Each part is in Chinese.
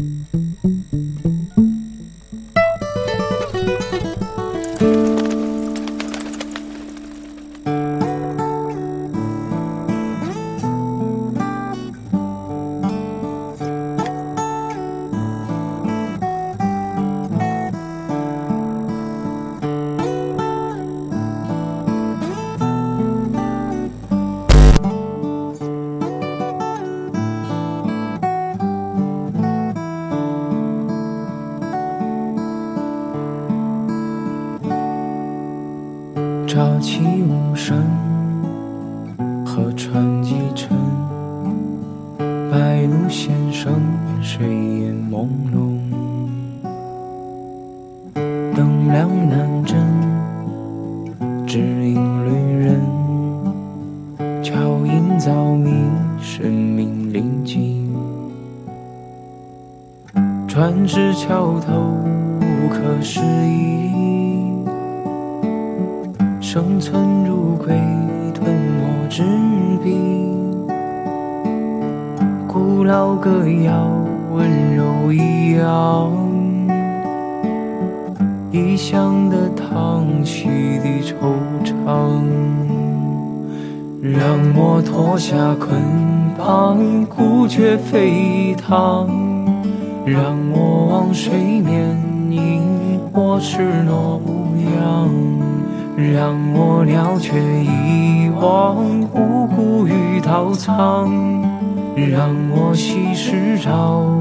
Mm-hmm. 笑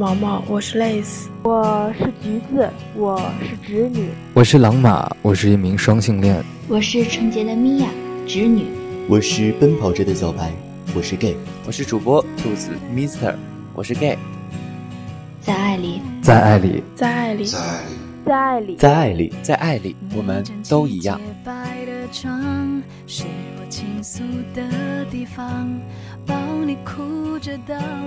毛毛，我是 Lace，我是橘子，我是侄女，我是狼马，我是一名双性恋，我是纯洁的 Mia，侄女，我是奔跑着的小白，我是 Gay，我是主播兔子 Mister，我是 Gay，在爱里，在爱里，在爱里，在爱里。在爱里，在爱里，在爱里，我们都一样。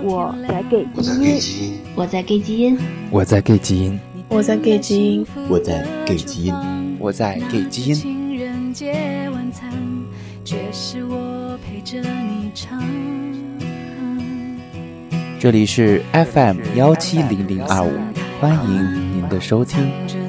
我在给基因，我在给基因，我在给基因，我在给基因，我在给基因，我在给基因。这里是 FM 幺七零零二五，欢迎。您的收听。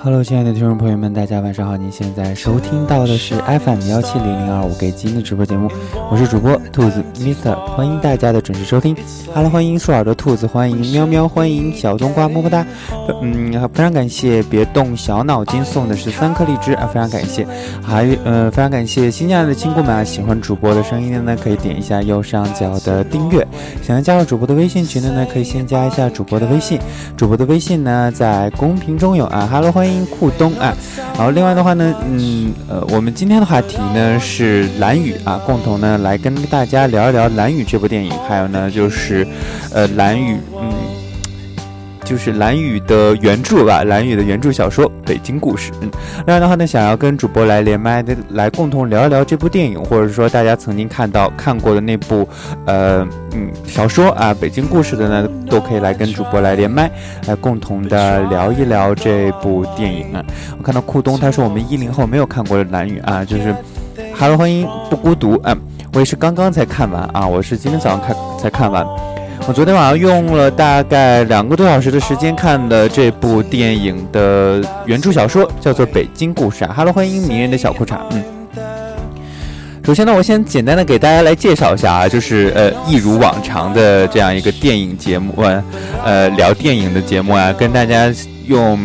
Hello，亲爱的听众朋友们，大家晚上好！您现在收听到的是 FM 幺七零零二五给基因的直播节目，我是主播兔子 Mister，欢迎大家的准时收听。Hello，欢迎竖耳朵兔子，欢迎喵喵，欢迎小冬瓜，么么哒。嗯，非常感谢别动小脑筋送的是三颗荔枝啊，非常感谢。还呃，非常感谢新进来的亲姑们啊，喜欢主播的声音的呢，可以点一下右上角的订阅。想要加入主播的微信群的呢，可以先加一下主播的微信，主播的微信呢在公屏中有啊。Hello，欢迎。欢迎酷东啊，然后另外的话呢，嗯呃，我们今天的话题呢是蓝雨啊，共同呢来跟大家聊一聊蓝雨这部电影，还有呢就是，呃蓝雨，嗯，就是蓝雨的原著吧，蓝雨的原著小说《北京故事》。嗯，另外的话呢，想要跟主播来连麦的，来共同聊一聊这部电影，或者说大家曾经看到看过的那部，呃嗯小说啊《北京故事》的呢，都可以来跟主播来连麦，来共同的聊一聊这部电影啊。我看到酷东他说我们一零后没有看过蓝雨啊，就是哈喽欢迎不孤独啊，我也是刚刚才看完啊，我是今天早上看才看完。我昨天晚上用了大概两个多小时的时间看的这部电影的原著小说，叫做《北京故事》啊。哈喽，欢迎迷人的小裤衩。嗯，首先呢，我先简单的给大家来介绍一下啊，就是呃，一如往常的这样一个电影节目，呃，呃聊电影的节目啊，跟大家用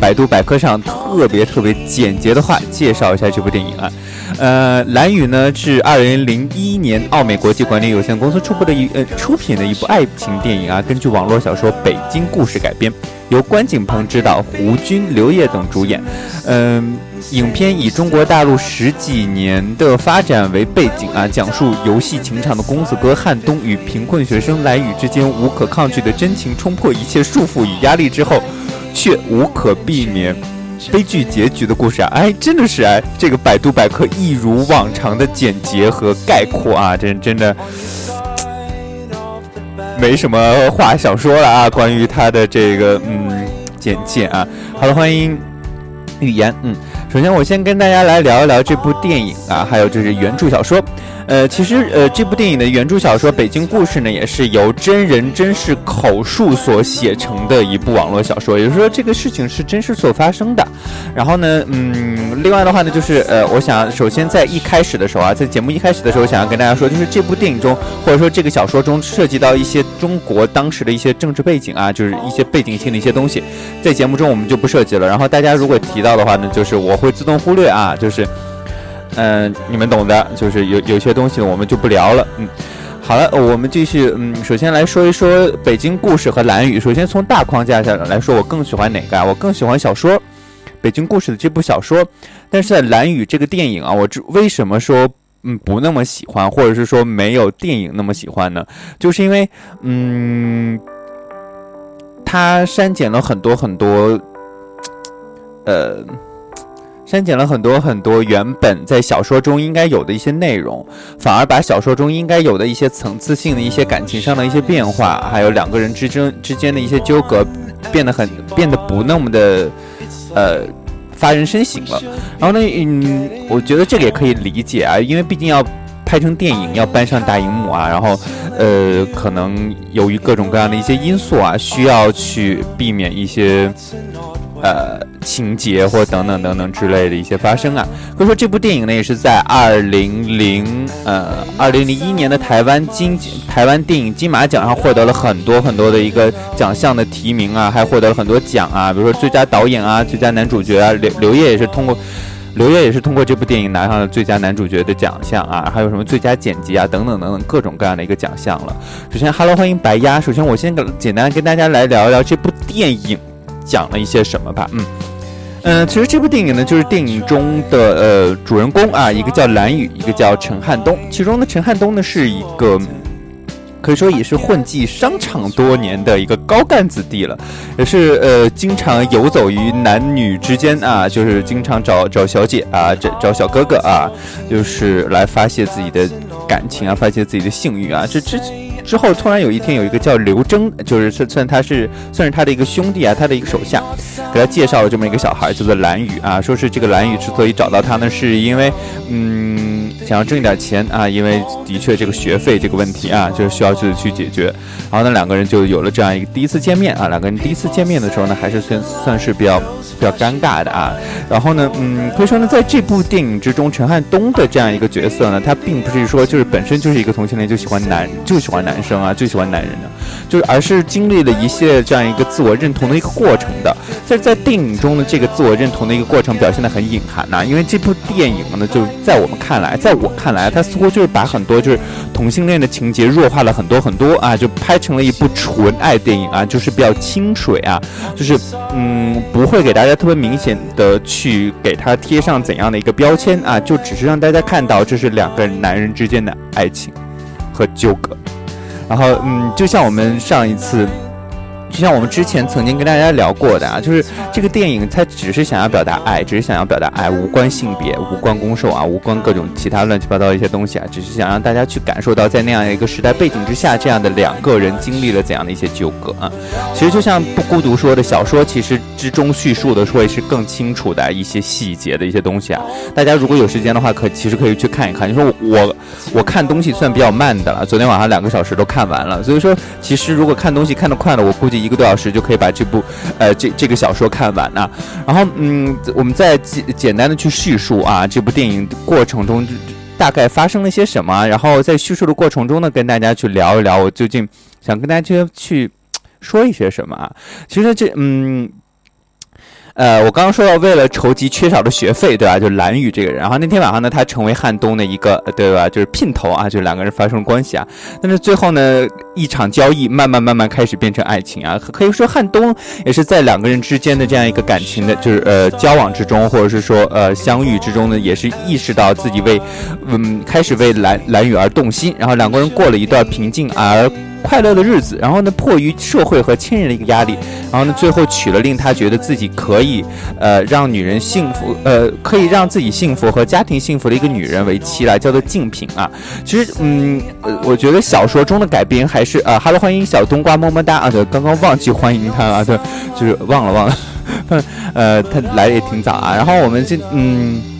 百度百科上特别特别简洁的话介绍一下这部电影啊。呃，蓝雨呢是二零零一年奥美国际管理有限公司出品的一呃出品的一部爱情电影啊，根据网络小说《北京故事》改编，由关锦鹏执导，胡军、刘烨等主演。嗯、影片以中国大陆十几年的发展为背景啊，讲述游戏情场的公子哥汉东与贫困学生蓝雨之间无可抗拒的真情冲破一切束缚与压力之后，却无可避免。悲剧结局的故事啊，哎，真的是哎，这个百度百科一如往常的简洁和概括啊，真真的没什么话想说了啊。关于他的这个嗯简介啊，好了，欢迎语言，嗯，首先我先跟大家来聊一聊这部电影啊，还有就是原著小说。呃，其实呃，这部电影的原著小说《北京故事》呢，也是由真人真事口述所写成的一部网络小说，也就是说，这个事情是真实所发生的。然后呢，嗯，另外的话呢，就是呃，我想首先在一开始的时候啊，在节目一开始的时候，想要跟大家说，就是这部电影中，或者说这个小说中涉及到一些中国当时的一些政治背景啊，就是一些背景性的一些东西，在节目中我们就不涉及了。然后大家如果提到的话呢，就是我会会自动忽略啊，就是。嗯、你们懂的，就是有有些东西我们就不聊了。嗯，好了，我们继续。嗯，首先来说一说《北京故事》和《蓝雨》。首先从大框架上来说，我更喜欢哪个啊？我更喜欢小说《北京故事》的这部小说。但是在《蓝雨》这个电影啊，我为什么说嗯不那么喜欢，或者是说没有电影那么喜欢呢？就是因为嗯，它删减了很多很多，呃。删减了很多很多原本在小说中应该有的一些内容，反而把小说中应该有的一些层次性的一些感情上的一些变化，还有两个人之争之间的一些纠葛，变得很变得不那么的呃发人深省了。然后呢，嗯，我觉得这个也可以理解啊，因为毕竟要拍成电影，要搬上大荧幕啊，然后呃，可能由于各种各样的一些因素啊，需要去避免一些。呃，情节或等等等等之类的一些发生啊，可以说这部电影呢也是在二零零呃二零零一年的台湾金台湾电影金马奖上获得了很多很多的一个奖项的提名啊，还获得了很多奖啊，比如说最佳导演啊、最佳男主角啊，刘刘烨也是通过刘烨也是通过这部电影拿上了最佳男主角的奖项啊，还有什么最佳剪辑啊等等等等各种各样的一个奖项了。首先，Hello，欢迎白鸭。首先，我先简单跟大家来聊一聊这部电影。讲了一些什么吧，嗯，嗯、呃，其实这部电影呢，就是电影中的呃主人公啊，一个叫蓝宇，一个叫陈汉东。其中呢陈汉东呢，是一个可以说也是混迹商场多年的一个高干子弟了，也是呃经常游走于男女之间啊，就是经常找找小姐啊，找找小哥哥啊，就是来发泄自己的感情啊，发泄自己的性欲啊，这这。之后突然有一天有一个叫刘征，就是算算他是算是他的一个兄弟啊，他的一个手下，给他介绍了这么一个小孩，叫做蓝宇啊，说是这个蓝宇之所以找到他呢，是因为嗯想要挣一点钱啊，因为的确这个学费这个问题啊，就是需要去去解决。然后呢，两个人就有了这样一个第一次见面啊，两个人第一次见面的时候呢，还是算算是比较比较尴尬的啊。然后呢，嗯，可以说呢，在这部电影之中，陈汉东的这样一个角色呢，他并不是说就是本身就是一个同性恋就喜欢男就喜欢男生啊，就喜欢男人的，就是而是经历了一系列这样一个自我认同的一个过程的。在在电影中的这个自我认同的一个过程表现的很隐含呐，因为这部电影呢，就在我们看来，在我看来，他似乎就是把很多就是同性恋的情节弱化了很多很多啊，就拍成了一部纯爱电影啊，就是比较清水啊，就是嗯，不会给大家特别明显的去给他贴上怎样的一个标签啊，就只是让大家看到这是两个男人之间的爱情和纠葛，然后嗯，就像我们上一次。就像我们之前曾经跟大家聊过的啊，就是这个电影它只是想要表达爱，只是想要表达爱，无关性别，无关攻受啊，无关各种其他乱七八糟的一些东西啊，只是想让大家去感受到在那样一个时代背景之下，这样的两个人经历了怎样的一些纠葛啊。其实就像不孤独说的小说，其实之中叙述的会是更清楚的一些细节的一些东西啊。大家如果有时间的话，可其实可以去看一看。你说我我看东西算比较慢的了，昨天晚上两个小时都看完了。所以说，其实如果看东西看得快了，我估计。一个多小时就可以把这部，呃，这这个小说看完啊。然后，嗯，我们再简简单的去叙述啊，这部电影过程中大概发生了些什么。然后在叙述的过程中呢，跟大家去聊一聊，我究竟想跟大家去去说一些什么啊。其实这，嗯。呃，我刚刚说到，为了筹集缺少的学费，对吧？就蓝宇这个人，然后那天晚上呢，他成为汉东的一个，对吧？就是姘头啊，就两个人发生关系啊。但是最后呢，一场交易慢慢慢慢开始变成爱情啊。可以说汉东也是在两个人之间的这样一个感情的，就是呃交往之中，或者是说呃相遇之中呢，也是意识到自己为，嗯，开始为蓝蓝宇而动心，然后两个人过了一段平静而。快乐的日子，然后呢，迫于社会和亲人的一个压力，然后呢，最后娶了令他觉得自己可以，呃，让女人幸福，呃，可以让自己幸福和家庭幸福的一个女人为妻了，叫做静平啊。其实，嗯，呃我觉得小说中的改编还是啊，Hello，欢迎小冬瓜么么哒啊，对，刚刚忘记欢迎他了，对，就是忘了忘了，呃，他来的也挺早啊。然后我们这，嗯。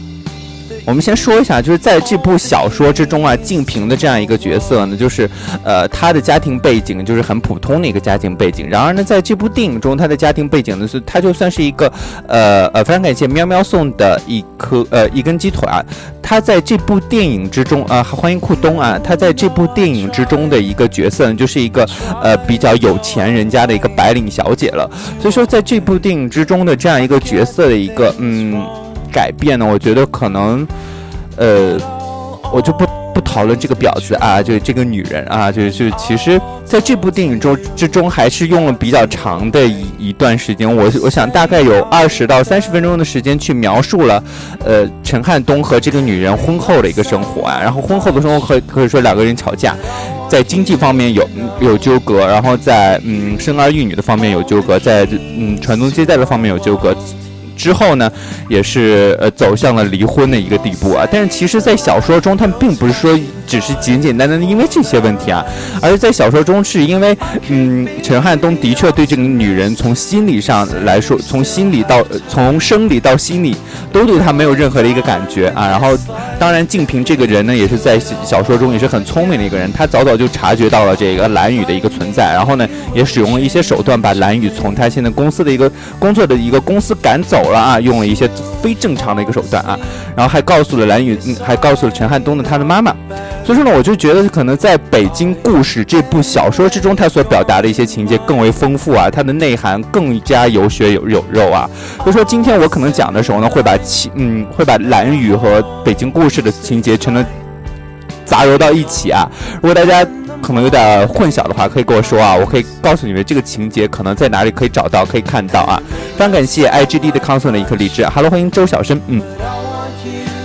我们先说一下，就是在这部小说之中啊，静平的这样一个角色呢，就是，呃，他的家庭背景就是很普通的一个家庭背景。然而呢，在这部电影中，他的家庭背景呢是，他就算是一个，呃呃，非常感谢喵喵送的一颗呃一根鸡腿啊。他在这部电影之中啊，欢迎库东啊，他在这部电影之中的一个角色呢，就是一个呃比较有钱人家的一个白领小姐了。所以说，在这部电影之中的这样一个角色的一个嗯。改变呢？我觉得可能，呃，我就不不讨论这个婊子啊，就是这个女人啊，就就其实在这部电影中之中，还是用了比较长的一一段时间。我我想大概有二十到三十分钟的时间去描述了，呃，陈汉东和这个女人婚后的一个生活啊。然后婚后的生活可可以说两个人吵架，在经济方面有有纠葛，然后在嗯生儿育女的方面有纠葛，在嗯传宗接代的方面有纠葛。之后呢，也是呃走向了离婚的一个地步啊。但是其实，在小说中，他们并不是说只是简简单单的因为这些问题啊，而在小说中是因为，嗯，陈汉东的确对这个女人从心理上来说，从心理到从生理到心理，都对她没有任何的一个感觉啊。然后，当然，静平这个人呢，也是在小说中也是很聪明的一个人，他早早就察觉到了这个蓝宇的一个存在，然后呢，也使用了一些手段把蓝宇从他现在公司的一个工作的一个公司赶走。了啊，用了一些非正常的一个手段啊，然后还告诉了蓝宇，还告诉了陈汉东的他的妈妈，所以说呢，我就觉得可能在北京故事这部小说之中，他所表达的一些情节更为丰富啊，它的内涵更加有血有有肉啊。所以说今天我可能讲的时候呢，会把情嗯会把蓝雨和北京故事的情节全都杂糅到一起啊。如果大家。可能有点混淆的话，可以跟我说啊，我可以告诉你们这个情节可能在哪里可以找到，可以看到啊。非常感谢 IGD 的康送的一颗荔枝，Hello，欢迎周小生，嗯。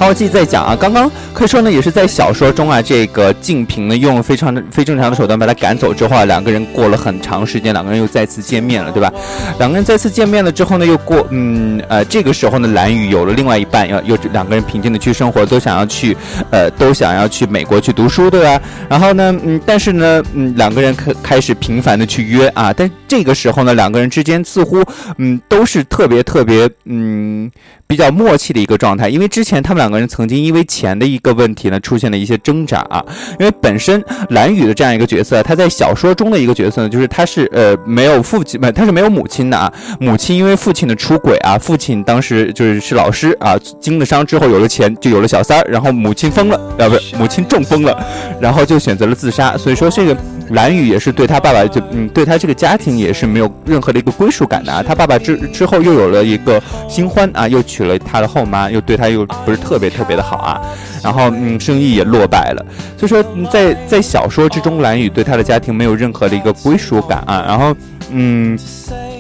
然后我继续再讲啊，刚刚可以说呢，也是在小说中啊，这个静平呢用非常的非正常的手段把他赶走之后啊，两个人过了很长时间，两个人又再次见面了，对吧？两个人再次见面了之后呢，又过嗯呃这个时候呢，蓝雨有了另外一半，要又两个人平静的去生活，都想要去呃都想要去美国去读书，对吧？然后呢，嗯，但是呢，嗯，两个人开开始频繁的去约啊，但这个时候呢，两个人之间似乎嗯都是特别特别嗯。比较默契的一个状态，因为之前他们两个人曾经因为钱的一个问题呢，出现了一些挣扎啊。因为本身蓝雨的这样一个角色，他在小说中的一个角色呢，就是他是呃没有父亲，不，他是没有母亲的啊。母亲因为父亲的出轨啊，父亲当时就是是老师啊，经了伤之后有了钱，就有了小三儿，然后母亲疯了，啊不是母亲中风了，然后就选择了自杀。所以说这个。蓝雨也是对他爸爸就嗯，对他这个家庭也是没有任何的一个归属感的啊。他爸爸之之后又有了一个新欢啊，又娶娶了他的后妈，又对他又不是特别特别的好啊。然后嗯，生意也落败了。所以说在在小说之中，蓝雨对他的家庭没有任何的一个归属感啊。然后嗯。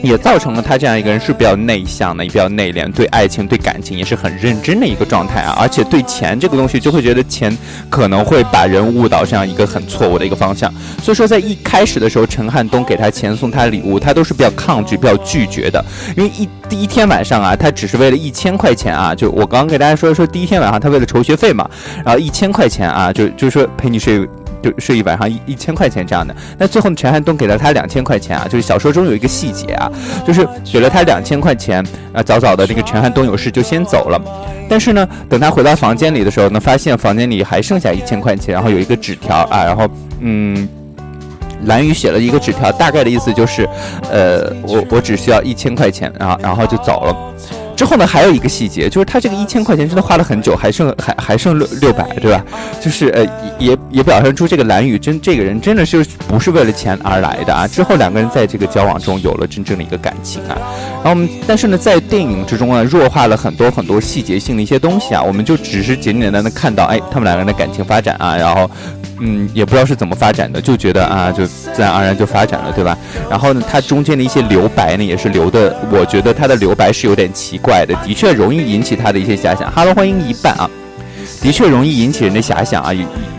也造成了他这样一个人是比较内向的，也比较内敛，对爱情、对感情也是很认真的一个状态啊。而且对钱这个东西，就会觉得钱可能会把人误导这样一个很错误的一个方向。所以说，在一开始的时候，陈汉东给他钱送他礼物，他都是比较抗拒、比较拒绝的。因为一第一天晚上啊，他只是为了一千块钱啊，就我刚刚给大家说说，第一天晚上他为了筹学费嘛，然后一千块钱啊，就就说陪你睡。就睡一晚上一一千块钱这样的，那最后陈汉东给了他两千块钱啊，就是小说中有一个细节啊，就是给了他两千块钱啊，早早的这个陈汉东有事就先走了，但是呢，等他回到房间里的时候呢，发现房间里还剩下一千块钱，然后有一个纸条啊，然后嗯，蓝雨写了一个纸条，大概的意思就是，呃，我我只需要一千块钱，然后然后就走了。之后呢，还有一个细节，就是他这个一千块钱真的花了很久，还剩还还剩六六百，对吧？就是呃，也也表现出这个蓝雨真这个人真的是不是为了钱而来的啊。之后两个人在这个交往中有了真正的一个感情啊。然后我们但是呢，在电影之中呢，弱化了很多很多细节性的一些东西啊，我们就只是简简单单的看到，哎，他们两个人的感情发展啊，然后。嗯，也不知道是怎么发展的，就觉得啊，就自然而然就发展了，对吧？然后呢，它中间的一些留白呢，也是留的，我觉得它的留白是有点奇怪的，的确容易引起他的一些遐想。哈喽，欢迎一半啊。的确容易引起人的遐想啊，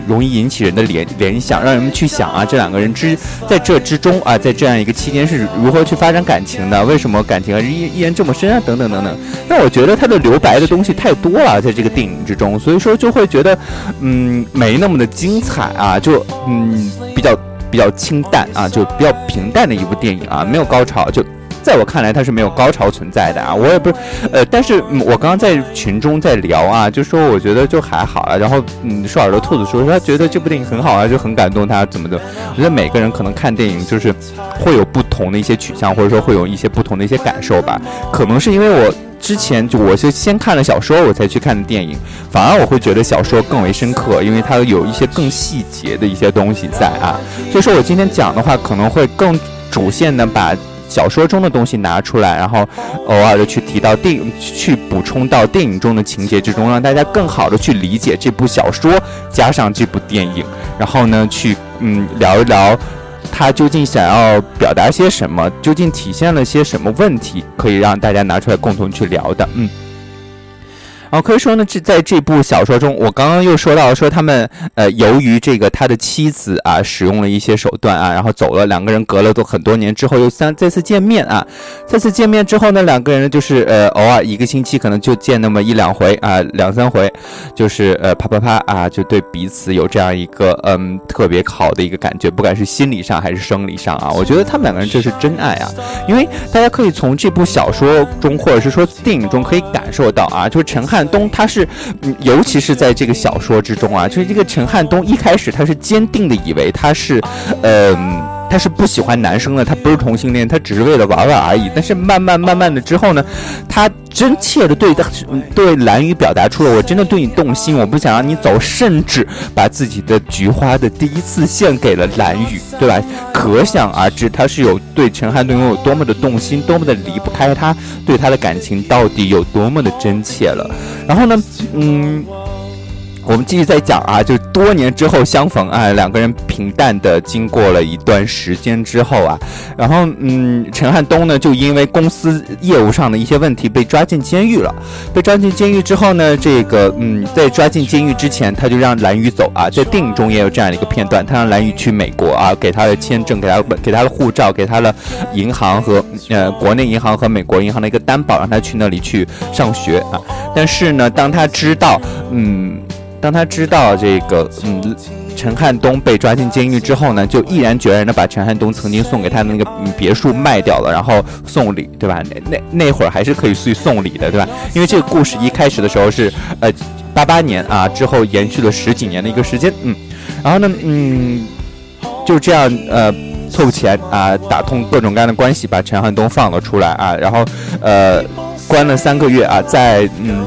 容易引起人的联联想，让人们去想啊，这两个人之在这之中啊，在这样一个期间是如何去发展感情的？为什么感情依依然这么深啊？等等等等。那我觉得他的留白的东西太多了，在这个电影之中，所以说就会觉得，嗯，没那么的精彩啊，就嗯比较比较清淡啊，就比较平淡的一部电影啊，没有高潮就。在我看来，它是没有高潮存在的啊！我也不是，呃，但是我刚刚在群中在聊啊，就说我觉得就还好啊。然后，嗯，说耳朵兔子说他觉得这部电影很好啊，就很感动他怎么的。我觉得每个人可能看电影就是会有不同的一些取向，或者说会有一些不同的一些感受吧。可能是因为我之前就我是先看了小说，我才去看的电影，反而我会觉得小说更为深刻，因为它有一些更细节的一些东西在啊。所以说我今天讲的话，可能会更主线的把。小说中的东西拿出来，然后偶尔的去提到电影，去补充到电影中的情节之中，让大家更好的去理解这部小说，加上这部电影，然后呢，去嗯聊一聊，他究竟想要表达些什么，究竟体现了些什么问题，可以让大家拿出来共同去聊的，嗯。哦可以说呢，这在这部小说中，我刚刚又说到说他们呃，由于这个他的妻子啊，使用了一些手段啊，然后走了，两个人隔了都很多年之后又三再次见面啊，再次见面之后呢，两个人就是呃，偶尔一个星期可能就见那么一两回啊，两三回，就是呃啪啪啪啊，就对彼此有这样一个嗯特别好的一个感觉，不管是心理上还是生理上啊，我觉得他们两个人这是真爱啊，因为大家可以从这部小说中或者是说电影中可以感受到啊，就是陈汉。东他是，尤其是在这个小说之中啊，就是这个陈汉东一开始他是坚定的以为他是，嗯。他是不喜欢男生的，他不是同性恋，他只是为了玩玩而已。但是慢慢慢慢的之后呢，他真切的对对蓝雨表达出了我真的对你动心，我不想让你走，甚至把自己的菊花的第一次献给了蓝雨，对吧？可想而知，他是有对陈汉东有多么的动心，多么的离不开他，对他的感情到底有多么的真切了。然后呢，嗯。我们继续再讲啊，就多年之后相逢啊，两个人平淡的经过了一段时间之后啊，然后嗯，陈汉东呢就因为公司业务上的一些问题被抓进监狱了。被抓进监狱之后呢，这个嗯，在抓进监狱之前，他就让蓝宇走啊，在电影中也有这样的一个片段，他让蓝宇去美国啊，给他的签证，给他给他的护照，给他的银行和呃国内银行和美国银行的一个担保，让他去那里去上学啊。但是呢，当他知道嗯。当他知道这个，嗯，陈汉东被抓进监狱之后呢，就毅然决然的把陈汉东曾经送给他的那个嗯别墅卖掉了，然后送礼，对吧？那那那会儿还是可以去送礼的，对吧？因为这个故事一开始的时候是，呃，八八年啊，之后延续了十几年的一个时间，嗯，然后呢，嗯，就这样，呃，凑钱啊，打通各种各样的关系，把陈汉东放了出来啊，然后，呃，关了三个月啊，在，嗯。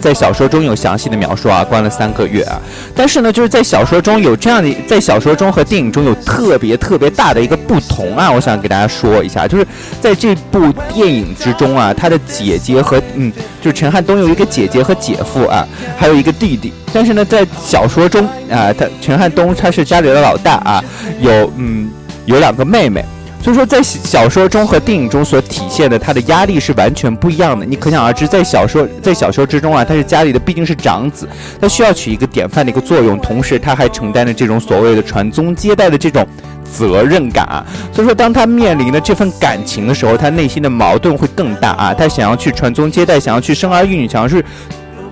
在小说中有详细的描述啊，关了三个月啊。但是呢，就是在小说中有这样的，在小说中和电影中有特别特别大的一个不同啊。我想给大家说一下，就是在这部电影之中啊，他的姐姐和嗯，就是陈汉东有一个姐姐和姐夫啊，还有一个弟弟。但是呢，在小说中啊，他陈汉东他是家里的老大啊，有嗯有两个妹妹。所以说，在小说中和电影中所体现的他的压力是完全不一样的。你可想而知，在小说在小说之中啊，他是家里的毕竟是长子，他需要起一个典范的一个作用，同时他还承担着这种所谓的传宗接代的这种责任感啊。所以说，当他面临的这份感情的时候，他内心的矛盾会更大啊。他想要去传宗接代，想要去生儿育女，想要去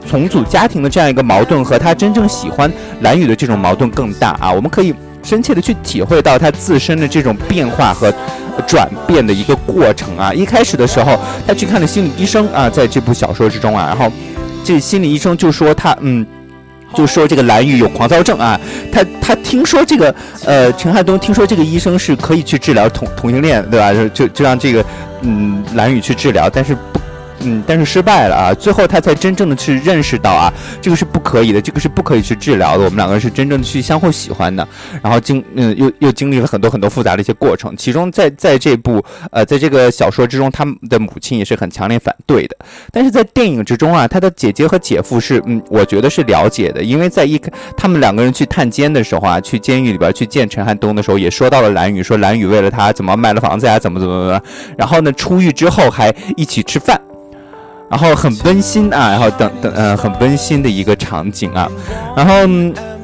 重组家庭的这样一个矛盾，和他真正喜欢蓝雨的这种矛盾更大啊。我们可以。深切的去体会到他自身的这种变化和转变的一个过程啊！一开始的时候，他去看了心理医生啊，在这部小说之中啊，然后这心理医生就说他嗯，就说这个蓝雨有狂躁症啊，他他听说这个呃陈汉东听说这个医生是可以去治疗同同性恋对吧？就就就让这个嗯蓝雨去治疗，但是不。嗯，但是失败了啊！最后他才真正的去认识到啊，这个是不可以的，这个是不可以去治疗的。我们两个人是真正的去相互喜欢的，然后经嗯又又经历了很多很多复杂的一些过程。其中在在这部呃在这个小说之中，他们的母亲也是很强烈反对的。但是在电影之中啊，他的姐姐和姐夫是嗯，我觉得是了解的，因为在一他们两个人去探监的时候啊，去监狱里边去见陈汉东的时候，也说到了蓝宇，说蓝宇为了他怎么卖了房子呀，怎么怎么怎么，然后呢出狱之后还一起吃饭。然后很温馨啊，然后等等，呃，很温馨的一个场景啊，然后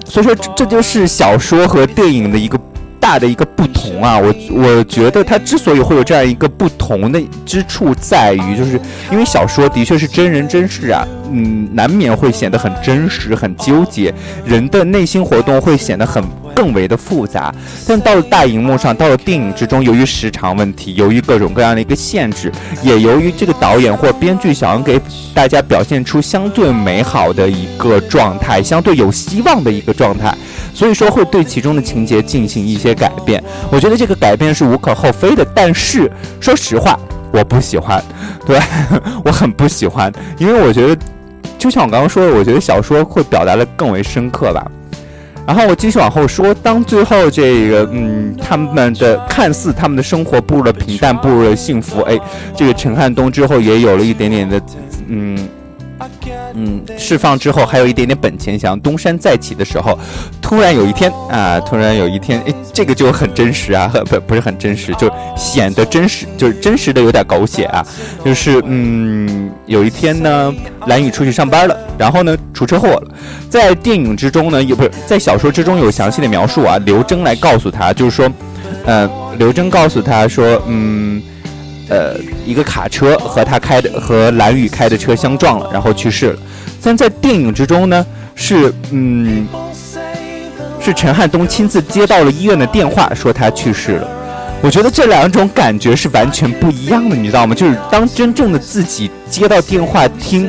所以说这就是小说和电影的一个大的一个不同啊。我我觉得它之所以会有这样一个不同的之处，在于就是因为小说的确是真人真事啊，嗯，难免会显得很真实、很纠结，人的内心活动会显得很。更为的复杂，但到了大荧幕上，到了电影之中，由于时长问题，由于各种各样的一个限制，也由于这个导演或编剧想要给大家表现出相对美好的一个状态，相对有希望的一个状态，所以说会对其中的情节进行一些改变。我觉得这个改变是无可厚非的，但是说实话，我不喜欢，对 我很不喜欢，因为我觉得，就像我刚刚说的，我觉得小说会表达的更为深刻吧。然后我继续往后说，当最后这个，嗯，他们的看似他们的生活步入了平淡，步入了幸福，哎，这个陈汉东之后也有了一点点的，嗯。嗯，释放之后还有一点点本钱，想东山再起的时候，突然有一天啊，突然有一天，哎，这个就很真实啊，不不是很真实，就显得真实，就是真实的有点狗血啊，就是嗯，有一天呢，蓝宇出去上班了，然后呢出车祸了，在电影之中呢，也不是在小说之中有详细的描述啊，刘征来告诉他，就是说，呃，刘征告诉他说，嗯。呃，一个卡车和他开的和蓝宇开的车相撞了，然后去世了。但在电影之中呢，是嗯，是陈汉东亲自接到了医院的电话，说他去世了。我觉得这两种感觉是完全不一样的，你知道吗？就是当真正的自己接到电话听。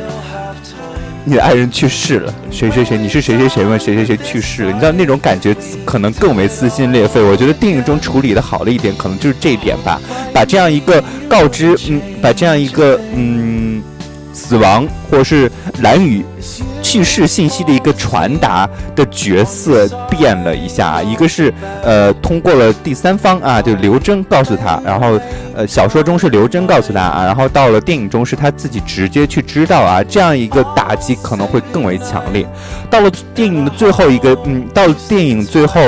你的爱人去世了，谁谁谁？你是谁谁谁问谁谁谁去世了？你知道那种感觉可能更为撕心裂肺。我觉得电影中处理的好了一点，可能就是这一点吧。把这样一个告知，嗯，把这样一个嗯死亡或是蓝雨。去世信息的一个传达的角色变了一下，一个是呃通过了第三方啊，就刘真告诉他，然后呃小说中是刘真告诉他啊，然后到了电影中是他自己直接去知道啊，这样一个打击可能会更为强烈。到了电影的最后一个，嗯，到了电影最后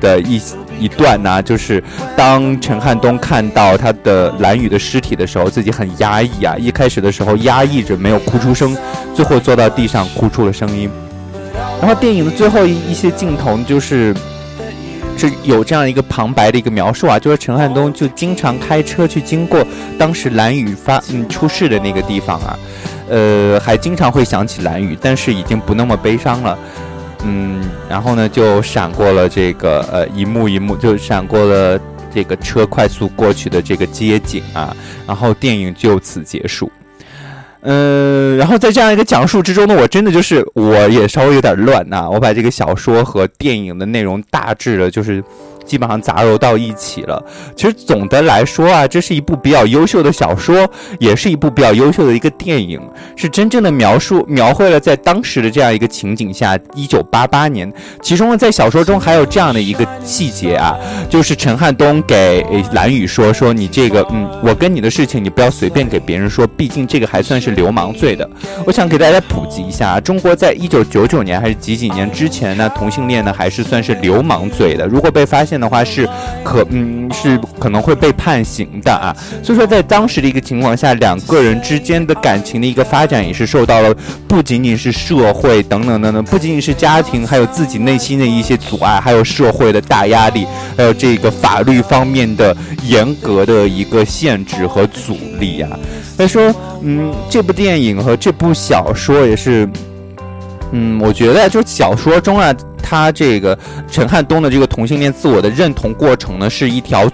的一。一段呢，就是当陈汉东看到他的蓝雨的尸体的时候，自己很压抑啊。一开始的时候压抑着没有哭出声，最后坐到地上哭出了声音。然后电影的最后一一些镜头就是是有这样一个旁白的一个描述啊，就是陈汉东就经常开车去经过当时蓝雨发嗯出事的那个地方啊，呃，还经常会想起蓝雨，但是已经不那么悲伤了。嗯，然后呢，就闪过了这个呃一幕一幕，就闪过了这个车快速过去的这个街景啊，然后电影就此结束。嗯，然后在这样一个讲述之中呢，我真的就是我也稍微有点乱呐，我把这个小说和电影的内容大致的，就是。基本上杂糅到一起了。其实总的来说啊，这是一部比较优秀的小说，也是一部比较优秀的一个电影，是真正的描述描绘了在当时的这样一个情景下，一九八八年。其中呢，在小说中还有这样的一个细节啊，就是陈汉东给蓝宇说：“说你这个，嗯，我跟你的事情，你不要随便给别人说，毕竟这个还算是流氓罪的。”我想给大家普及一下啊，中国在一九九九年还是几几年之前呢，同性恋呢还是算是流氓罪的。如果被发现，的话是可嗯是可能会被判刑的啊，所以说在当时的一个情况下，两个人之间的感情的一个发展也是受到了不仅仅是社会等等等等，不仅仅是家庭，还有自己内心的一些阻碍，还有社会的大压力，还有这个法律方面的严格的一个限制和阻力啊。所以说，嗯，这部电影和这部小说也是，嗯，我觉得就是小说中啊。他这个陈汉东的这个同性恋自我的认同过程呢，是一条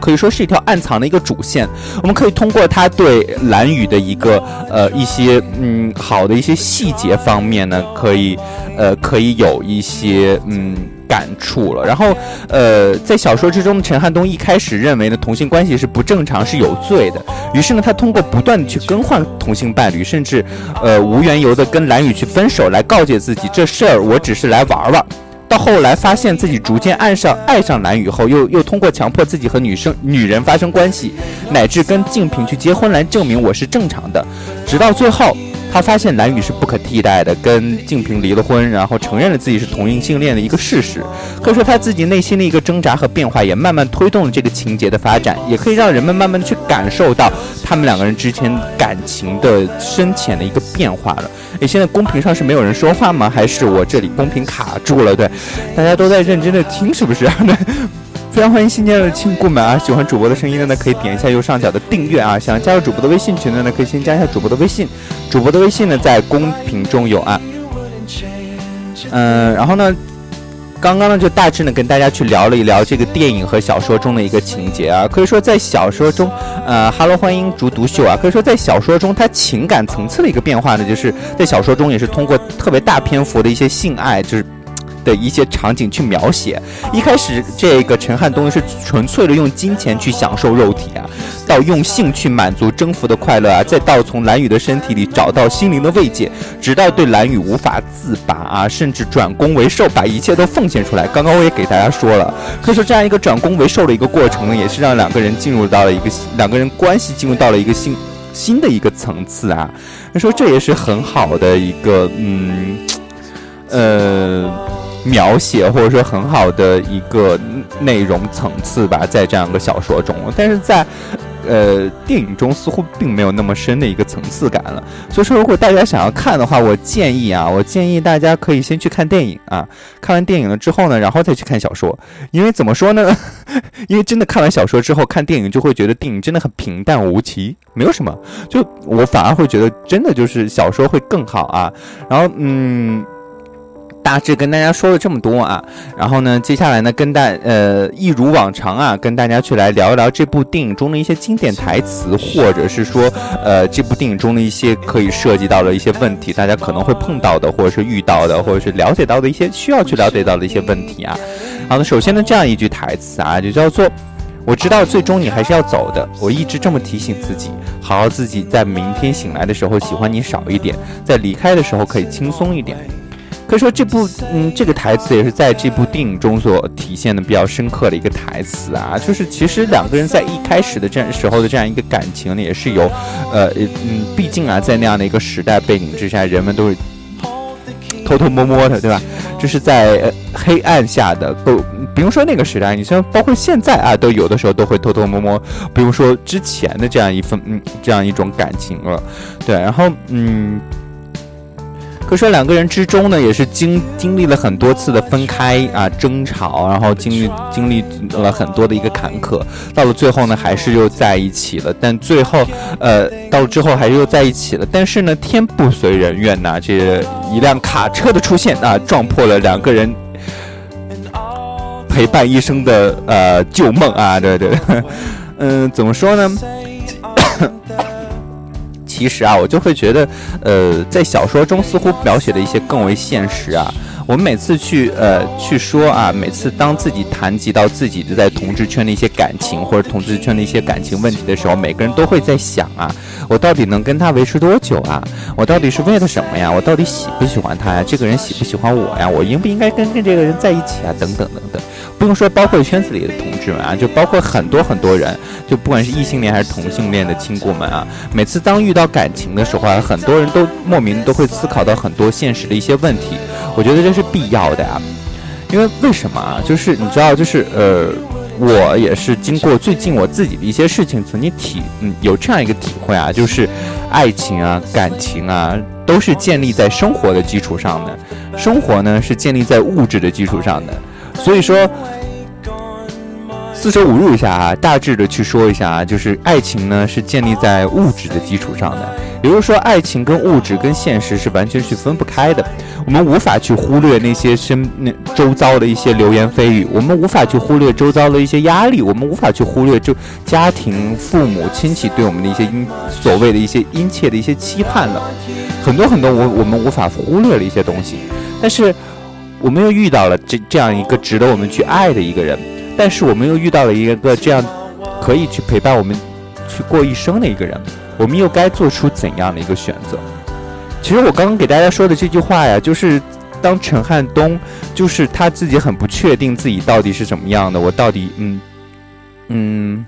可以说是一条暗藏的一个主线。我们可以通过他对蓝宇的一个呃一些嗯好的一些细节方面呢，可以呃可以有一些嗯。感触了，然后，呃，在小说之中，陈汉东一开始认为呢，同性关系是不正常，是有罪的。于是呢，他通过不断的去更换同性伴侣，甚至，呃，无缘由的跟蓝宇去分手，来告诫自己这事儿我只是来玩玩。到后来发现自己逐渐爱上爱上蓝宇后，又又通过强迫自己和女生女人发生关系，乃至跟静平去结婚来证明我是正常的，直到最后。他发现蓝宇是不可替代的，跟静平离了婚，然后承认了自己是同性恋的一个事实。可以说他自己内心的一个挣扎和变化，也慢慢推动了这个情节的发展，也可以让人们慢慢的去感受到他们两个人之间感情的深浅的一个变化了。诶，现在公屏上是没有人说话吗？还是我这里公屏卡住了？对，大家都在认真的听，是不是？非常欢迎新进来的亲故们啊！喜欢主播的声音的呢，可以点一下右上角的订阅啊！想加入主播的微信群的呢，可以先加一下主播的微信，主播的微信呢在公屏中有啊。嗯，然后呢，刚刚呢就大致呢跟大家去聊了一聊这个电影和小说中的一个情节啊，可以说在小说中，呃哈喽，欢迎竹独秀啊，可以说在小说中它情感层次的一个变化呢，就是在小说中也是通过特别大篇幅的一些性爱，就是。的一些场景去描写，一开始这个陈汉东是纯粹的用金钱去享受肉体啊，到用性去满足征服的快乐啊，再到从蓝宇的身体里找到心灵的慰藉，直到对蓝宇无法自拔啊，甚至转攻为受，把一切都奉献出来。刚刚我也给大家说了，可以说这样一个转攻为受的一个过程呢，也是让两个人进入到了一个两个人关系进入到了一个新新的一个层次啊。你说这也是很好的一个嗯呃。描写或者说很好的一个内容层次吧，在这样一个小说中，但是在呃电影中似乎并没有那么深的一个层次感了。所以说，如果大家想要看的话，我建议啊，我建议大家可以先去看电影啊，看完电影了之后呢，然后再去看小说。因为怎么说呢？因为真的看完小说之后，看电影就会觉得电影真的很平淡无奇，没有什么。就我反而会觉得真的就是小说会更好啊。然后嗯。大致跟大家说了这么多啊，然后呢，接下来呢，跟大呃一如往常啊，跟大家去来聊一聊这部电影中的一些经典台词，或者是说呃这部电影中的一些可以涉及到的一些问题，大家可能会碰到的，或者是遇到的，或者是了解到的一些需要去了解到的一些问题啊。好的，首先呢，这样一句台词啊，就叫做。我知道最终你还是要走的，我一直这么提醒自己，好好自己在明天醒来的时候喜欢你少一点，在离开的时候可以轻松一点。可以说这部嗯，这个台词也是在这部电影中所体现的比较深刻的一个台词啊，就是其实两个人在一开始的这样时候的这样一个感情呢，也是有，呃嗯，毕竟啊，在那样的一个时代背景之下，人们都是偷偷摸摸的，对吧？就是在黑暗下的，都不用说那个时代，你像包括现在啊，都有的时候都会偷偷摸摸，不用说之前的这样一份嗯这样一种感情了，对，然后嗯。可说两个人之中呢，也是经经历了很多次的分开啊，争吵，然后经历经历了很多的一个坎坷，到了最后呢，还是又在一起了。但最后，呃，到了之后还是又在一起了。但是呢，天不随人愿呐，这一辆卡车的出现啊，撞破了两个人陪伴一生的呃旧梦啊，对对，嗯，怎么说呢？其实啊，我就会觉得，呃，在小说中似乎描写的一些更为现实啊。我们每次去呃去说啊，每次当自己谈及到自己的在同志圈的一些感情或者同志圈的一些感情问题的时候，每个人都会在想啊，我到底能跟他维持多久啊？我到底是为了什么呀？我到底喜不喜欢他呀？这个人喜不喜欢我呀？我应不应该跟跟这个人在一起啊？等等等等。不用说，包括圈子里的同志们啊，就包括很多很多人，就不管是异性恋还是同性恋的亲故们啊，每次当遇到感情的时候啊，很多人都莫名都会思考到很多现实的一些问题。我觉得这是必要的呀，因为为什么啊？就是你知道，就是呃，我也是经过最近我自己的一些事情，曾经体嗯有这样一个体会啊，就是爱情啊、感情啊，都是建立在生活的基础上的，生活呢是建立在物质的基础上的。所以说，四舍五入一下啊，大致的去说一下啊，就是爱情呢是建立在物质的基础上的，也就是说，爱情跟物质跟现实是完全是分不开的。我们无法去忽略那些身那周遭的一些流言蜚语，我们无法去忽略周遭的一些压力，我们无法去忽略就家庭、父母亲戚对我们的一些殷所谓的一些殷切的一些期盼了，很多很多我我们无法忽略的一些东西，但是。我们又遇到了这这样一个值得我们去爱的一个人，但是我们又遇到了一个这样可以去陪伴我们去过一生的一个人，我们又该做出怎样的一个选择？其实我刚刚给大家说的这句话呀，就是当陈汉东就是他自己很不确定自己到底是怎么样的，我到底嗯嗯。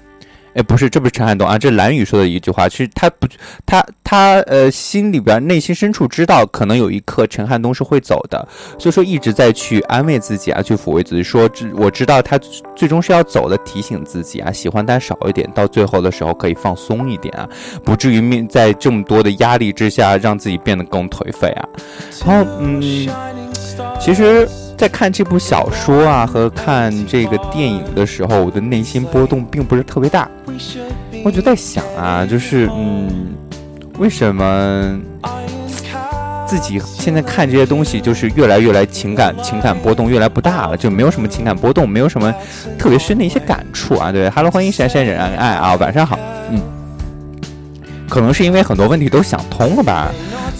哎，不是，这不是陈汉东啊，这蓝宇说的一句话。其实他不，他他呃，心里边内心深处知道，可能有一刻陈汉东是会走的，所以说一直在去安慰自己啊，去抚慰自己，说知我知道他最终是要走的，提醒自己啊，喜欢他少一点，到最后的时候可以放松一点啊，不至于面在这么多的压力之下，让自己变得更颓废啊。然后嗯，其实。在看这部小说啊和看这个电影的时候，我的内心波动并不是特别大。我就在想啊，就是嗯，为什么自己现在看这些东西，就是越来越来情感情感波动越来不大了，就没有什么情感波动，没有什么特别深的一些感触啊。对，Hello，欢迎闪闪忍爱爱啊，晚上好，嗯，可能是因为很多问题都想通了吧。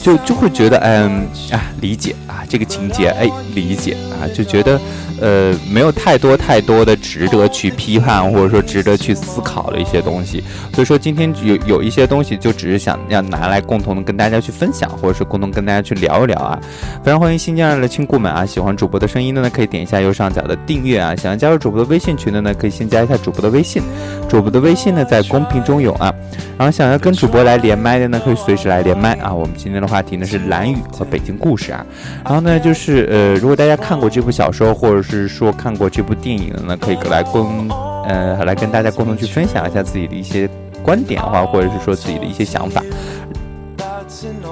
就就会觉得，嗯啊，理解啊，这个情节，哎，理解啊，就觉得，呃，没有太多太多的值得去批判或者说值得去思考的一些东西。所以说今天有有一些东西，就只是想要拿来共同的跟大家去分享，或者是共同跟大家去聊一聊啊。非常欢迎新进来的亲故们啊，喜欢主播的声音的呢，可以点一下右上角的订阅啊。想要加入主播的微信群的呢，可以先加一下主播的微信，主播的微信呢在公屏中有啊。然后想要跟主播来连麦的呢，可以随时来连麦啊。我们今天的话题呢是蓝雨和北京故事啊。然后呢就是呃，如果大家看过这部小说，或者是说看过这部电影的呢，可以来共呃来跟大家共同去分享一下自己的一些观点的话，或者是说自己的一些想法。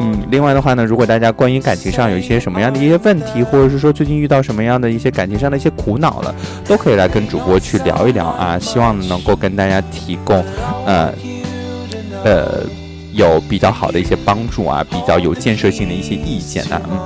嗯，另外的话呢，如果大家关于感情上有一些什么样的一些问题，或者是说最近遇到什么样的一些感情上的一些苦恼了，都可以来跟主播去聊一聊啊。希望能够跟大家提供呃。呃，有比较好的一些帮助啊，比较有建设性的一些意见啊。嗯。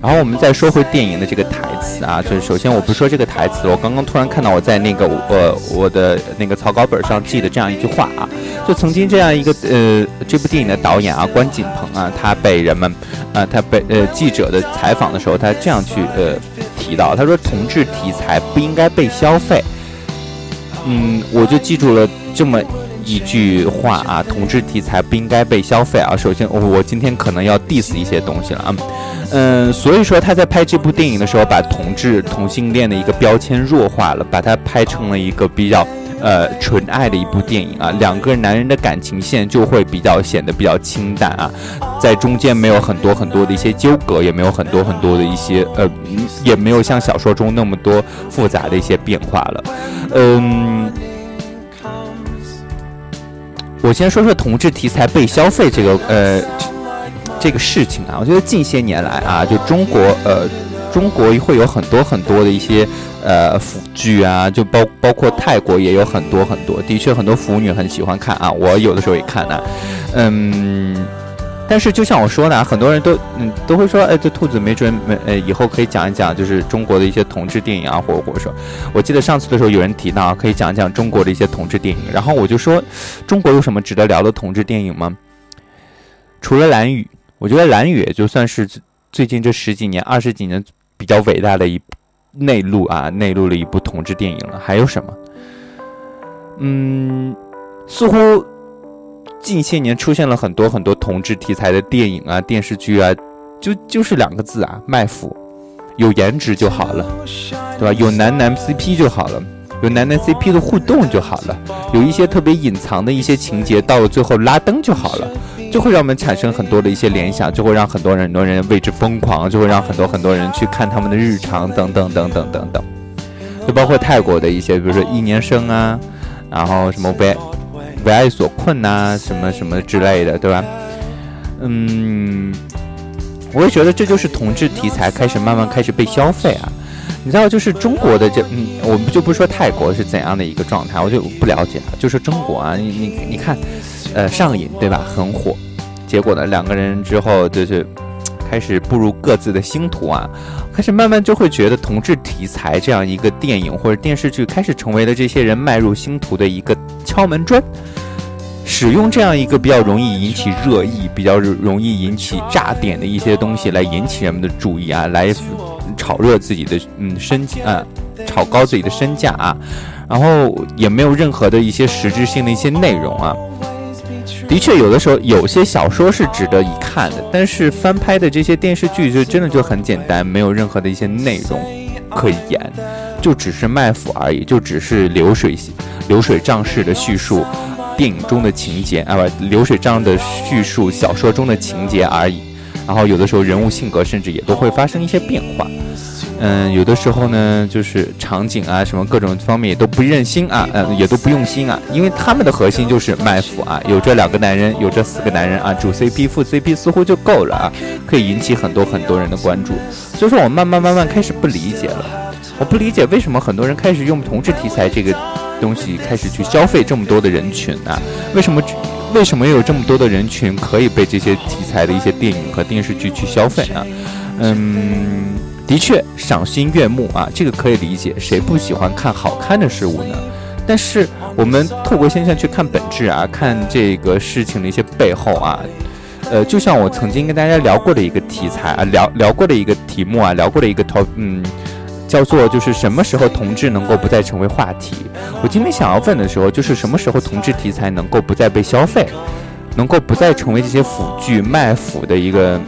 然后我们再说回电影的这个台词啊，就是首先我不说这个台词，我刚刚突然看到我在那个呃我的那个草稿本上记的这样一句话啊，就曾经这样一个呃这部电影的导演啊关锦鹏啊，他被人们啊他被呃记者的采访的时候，他这样去呃。提到，他说同志题材不应该被消费。嗯，我就记住了这么一句话啊，同志题材不应该被消费啊。首先，我我今天可能要 diss 一些东西了啊。嗯，所以说他在拍这部电影的时候，把同志同性恋的一个标签弱化了，把它拍成了一个比较。呃，纯爱的一部电影啊，两个男人的感情线就会比较显得比较清淡啊，在中间没有很多很多的一些纠葛，也没有很多很多的一些呃，也没有像小说中那么多复杂的一些变化了。嗯，我先说说同志题材被消费这个呃这个事情啊，我觉得近些年来啊，就中国呃。中国会有很多很多的一些呃腐剧啊，就包包括泰国也有很多很多，的确很多腐女很喜欢看啊，我有的时候也看呢，嗯，但是就像我说的，很多人都嗯都会说，哎，这兔子没准没呃以后可以讲一讲，就是中国的一些同志电影啊，或者或者说，我记得上次的时候有人提到可以讲一讲中国的一些同志电影，然后我就说，中国有什么值得聊的同志电影吗？除了蓝雨，我觉得蓝雨也就算是最近这十几年、二十几年。比较伟大的一内陆啊，内陆的一部同志电影了。还有什么？嗯，似乎近些年出现了很多很多同志题材的电影啊、电视剧啊，就就是两个字啊，卖腐。有颜值就好了，对吧？有男男 CP 就好了，有男男 CP 的互动就好了，有一些特别隐藏的一些情节，到了最后拉灯就好了。就会让我们产生很多的一些联想，就会让很多人很多人为之疯狂，就会让很多很多人去看他们的日常等等等等等等，就包括泰国的一些，比如说一年生啊，然后什么为为爱所困呐，什么什么之类的，对吧？嗯，我也觉得这就是同志题材开始慢慢开始被消费啊。你知道，就是中国的这，嗯，我们就不说泰国是怎样的一个状态，我就不了解了。就是中国啊，你你你看，呃，上瘾对吧？很火。结果呢，两个人之后就是开始步入各自的星途啊，开始慢慢就会觉得同志题材这样一个电影或者电视剧，开始成为了这些人迈入星途的一个敲门砖。使用这样一个比较容易引起热议、比较容易引起炸点的一些东西来引起人们的注意啊，来炒热自己的嗯身啊，炒高自己的身价啊，然后也没有任何的一些实质性的一些内容啊。的确，有的时候有些小说是值得一看的，但是翻拍的这些电视剧就真的就很简单，没有任何的一些内容可言，就只是卖腐而已，就只是流水流水账式的叙述电影中的情节啊，不，流水账的叙述小说中的情节而已。然后有的时候人物性格甚至也都会发生一些变化。嗯，有的时候呢，就是场景啊，什么各种方面也都不任心啊，嗯，也都不用心啊，因为他们的核心就是卖腐啊，有这两个男人，有这四个男人啊，主 CP 副 CP 似乎就够了啊，可以引起很多很多人的关注。所以说，我慢慢慢慢开始不理解了，我不理解为什么很多人开始用同志题材这个东西开始去消费这么多的人群啊？为什么为什么有这么多的人群可以被这些题材的一些电影和电视剧去消费啊？嗯。的确赏心悦目啊，这个可以理解，谁不喜欢看好看的事物呢？但是我们透过现象去看本质啊，看这个事情的一些背后啊，呃，就像我曾经跟大家聊过的一个题材啊，聊聊过的一个题目啊，聊过的一个头嗯，叫做就是什么时候同志能够不再成为话题？我今天想要问的时候，就是什么时候同志题材能够不再被消费，能够不再成为这些腐剧卖腐的一个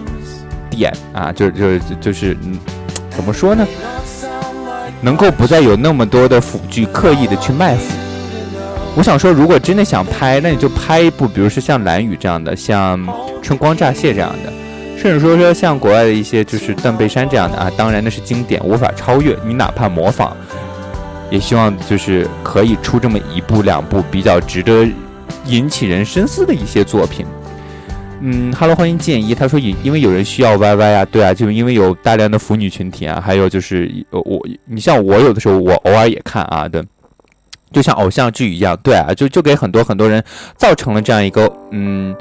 点啊？就就就是嗯。怎么说呢？能够不再有那么多的腐剧刻意的去卖腐。我想说，如果真的想拍，那你就拍一部，比如说像《蓝雨》这样的，像《春光乍泄》这样的，甚至说说像国外的一些，就是《断背山》这样的啊。当然那是经典，无法超越。你哪怕模仿，也希望就是可以出这么一部、两部比较值得引起人深思的一些作品。嗯哈喽，欢迎建议。他说，因因为有人需要 YY 啊，对啊，就因为有大量的腐女群体啊，还有就是我，你像我有的时候我偶尔也看啊，对，就像偶像剧一样，对啊，就就给很多很多人造成了这样一个，嗯，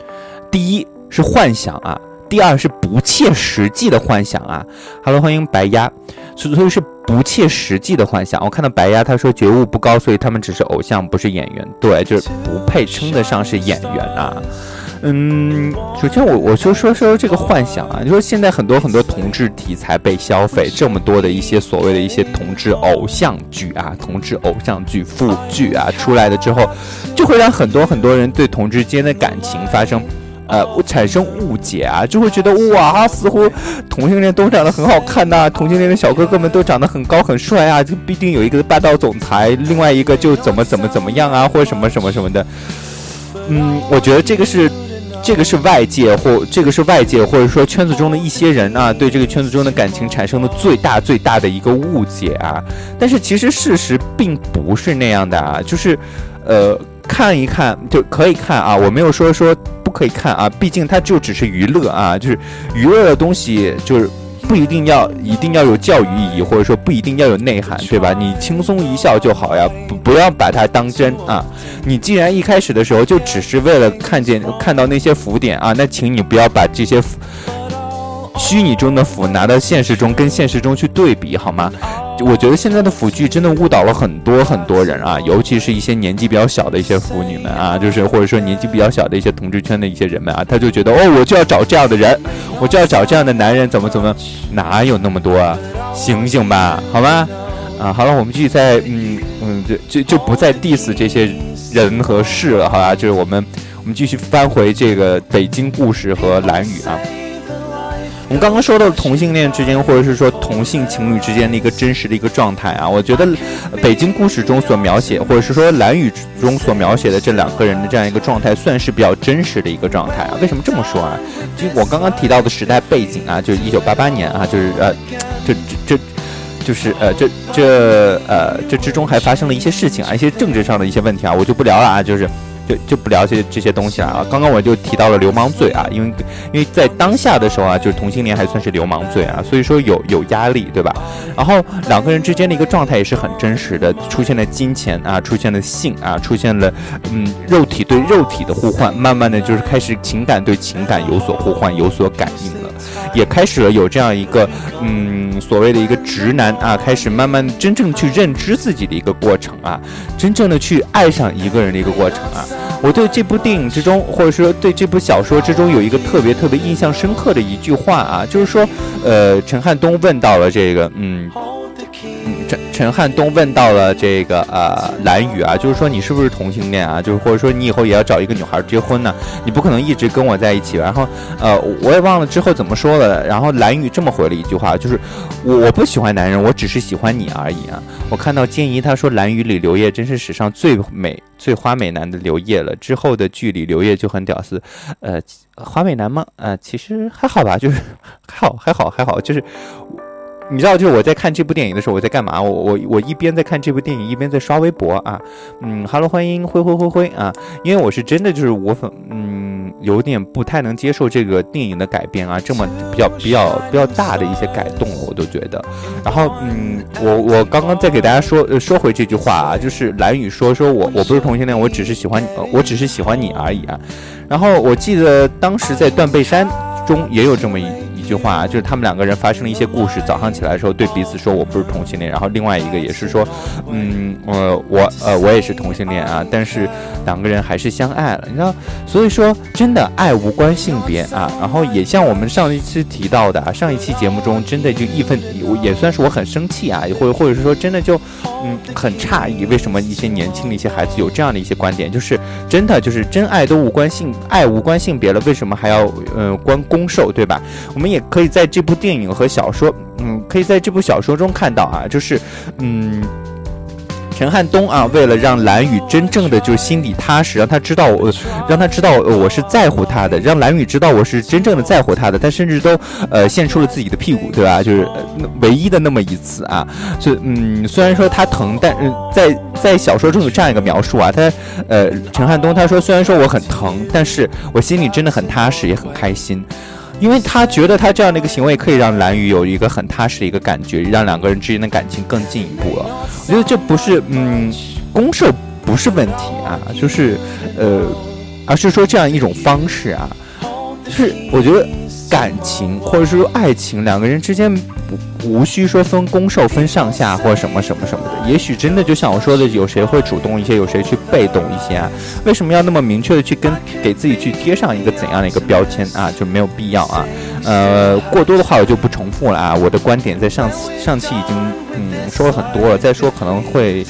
第一是幻想啊，第二是不切实际的幻想啊。哈喽，欢迎白鸭，所以是不切实际的幻想。我看到白鸭他说觉悟不高，所以他们只是偶像，不是演员，对，就是不配称得上是演员啊。嗯，首先我我就说说这个幻想啊，你说现在很多很多同志题材被消费，这么多的一些所谓的一些同志偶像剧啊，同志偶像剧、腐剧啊出来了之后，就会让很多很多人对同志间的感情发生。呃，产生误解啊，就会觉得哇，似乎同性恋都长得很好看呐，同性恋的小哥哥们都长得很高很帅啊，就必定有一个霸道总裁，另外一个就怎么怎么怎么样啊，或者什么什么什么的。嗯，我觉得这个是，这个是外界或这个是外界或者说圈子中的一些人啊，对这个圈子中的感情产生的最大最大的一个误解啊。但是其实事实并不是那样的啊，就是，呃，看一看就可以看啊，我没有说说不。可以看啊，毕竟它就只是娱乐啊，就是娱乐的东西，就是不一定要一定要有教育意义，或者说不一定要有内涵，对吧？你轻松一笑就好呀，不不要把它当真啊。你既然一开始的时候就只是为了看见看到那些浮点啊，那请你不要把这些虚拟中的腐拿到现实中跟现实中去对比，好吗？我觉得现在的腐剧真的误导了很多很多人啊，尤其是一些年纪比较小的一些腐女们啊，就是或者说年纪比较小的一些同志圈的一些人们啊，他就觉得哦，我就要找这样的人，我就要找这样的男人，怎么怎么，哪有那么多啊？醒醒吧，好吗？啊，好了，我们继续在嗯嗯，就就就不再 diss 这些人和事了，好吧？就是我们我们继续翻回这个北京故事和蓝雨啊。我们刚刚说到同性恋之间，或者是说同性情侣之间的一个真实的一个状态啊，我觉得北京故事中所描写，或者是说蓝雨中所描写的这两个人的这样一个状态，算是比较真实的一个状态啊。为什么这么说啊？就我刚刚提到的时代背景啊，就是一九八八年啊，就是呃，这这这，就是呃，这这呃，这之中还发生了一些事情啊，一些政治上的一些问题啊，我就不聊了啊，就是。就就不了解这些东西了啊！刚刚我就提到了流氓罪啊，因为因为在当下的时候啊，就是同性恋还算是流氓罪啊，所以说有有压力，对吧？然后两个人之间的一个状态也是很真实的，出现了金钱啊，出现了性啊，出现了嗯肉体对肉体的互换，慢慢的就是开始情感对情感有所互换，有所感应了，也开始了有这样一个嗯所谓的一个直男啊，开始慢慢真正去认知自己的一个过程啊，真正的去爱上一个人的一个过程啊。我对这部电影之中，或者说对这部小说之中，有一个特别特别印象深刻的一句话啊，就是说，呃，陈汉东问到了这个，嗯。陈陈汉东问到了这个呃蓝宇啊，就是说你是不是同性恋啊？就是或者说你以后也要找一个女孩结婚呢？你不可能一直跟我在一起。然后呃我也忘了之后怎么说了。然后蓝宇这么回了一句话，就是我我不喜欢男人，我只是喜欢你而已啊。我看到建怡他说蓝宇里刘烨真是史上最美最花美男的刘烨了。之后的剧里刘烨就很屌丝，呃花美男吗？呃其实还好吧，就是还好还好还好，就是。你知道，就是我在看这部电影的时候，我在干嘛？我我我一边在看这部电影，一边在刷微博啊。嗯哈喽，欢迎灰灰灰灰啊！因为我是真的就是我粉，嗯，有点不太能接受这个电影的改编啊，这么比较比较比较大的一些改动，我都觉得。然后，嗯，我我刚刚再给大家说说回这句话啊，就是蓝宇说说我我不是同性恋，我只是喜欢我只是喜欢你而已啊。然后我记得当时在断背山中也有这么一。句话啊就是他们两个人发生了一些故事，早上起来的时候对彼此说我不是同性恋，然后另外一个也是说，嗯呃我呃我也是同性恋啊，但是两个人还是相爱了，你知道，所以说真的爱无关性别啊，然后也像我们上一期提到的啊，上一期节目中真的就义愤，也算是我很生气啊，或或者是说真的就嗯很诧异，为什么一些年轻的一些孩子有这样的一些观点，就是真的就是真爱都无关性爱无关性别了，为什么还要嗯关公受对吧？我们也。可以在这部电影和小说，嗯，可以在这部小说中看到啊，就是，嗯。陈汉东啊，为了让蓝雨真正的就是心里踏实，让他知道我，让他知道我是在乎他的，让蓝雨知道我是真正的在乎他的。他甚至都呃献出了自己的屁股，对吧？就是唯一的那么一次啊。就嗯，虽然说他疼，但是在在小说中有这样一个描述啊，他呃陈汉东他说，虽然说我很疼，但是我心里真的很踏实，也很开心。因为他觉得他这样的一个行为可以让蓝宇有一个很踏实的一个感觉，让两个人之间的感情更进一步了。我觉得这不是嗯公社不是问题啊，就是呃，而是说这样一种方式啊，是我觉得感情或者是说爱情两个人之间不无需说分攻受、分上下或什么什么什么的。也许真的就像我说的，有谁会主动一些，有谁去被动一些啊？为什么要那么明确的去跟给自己去贴上一个怎样的一个标签啊？就没有必要啊。呃，过多的话我就不重复了啊。我的观点在上次上期已经嗯说了很多了，再说可能会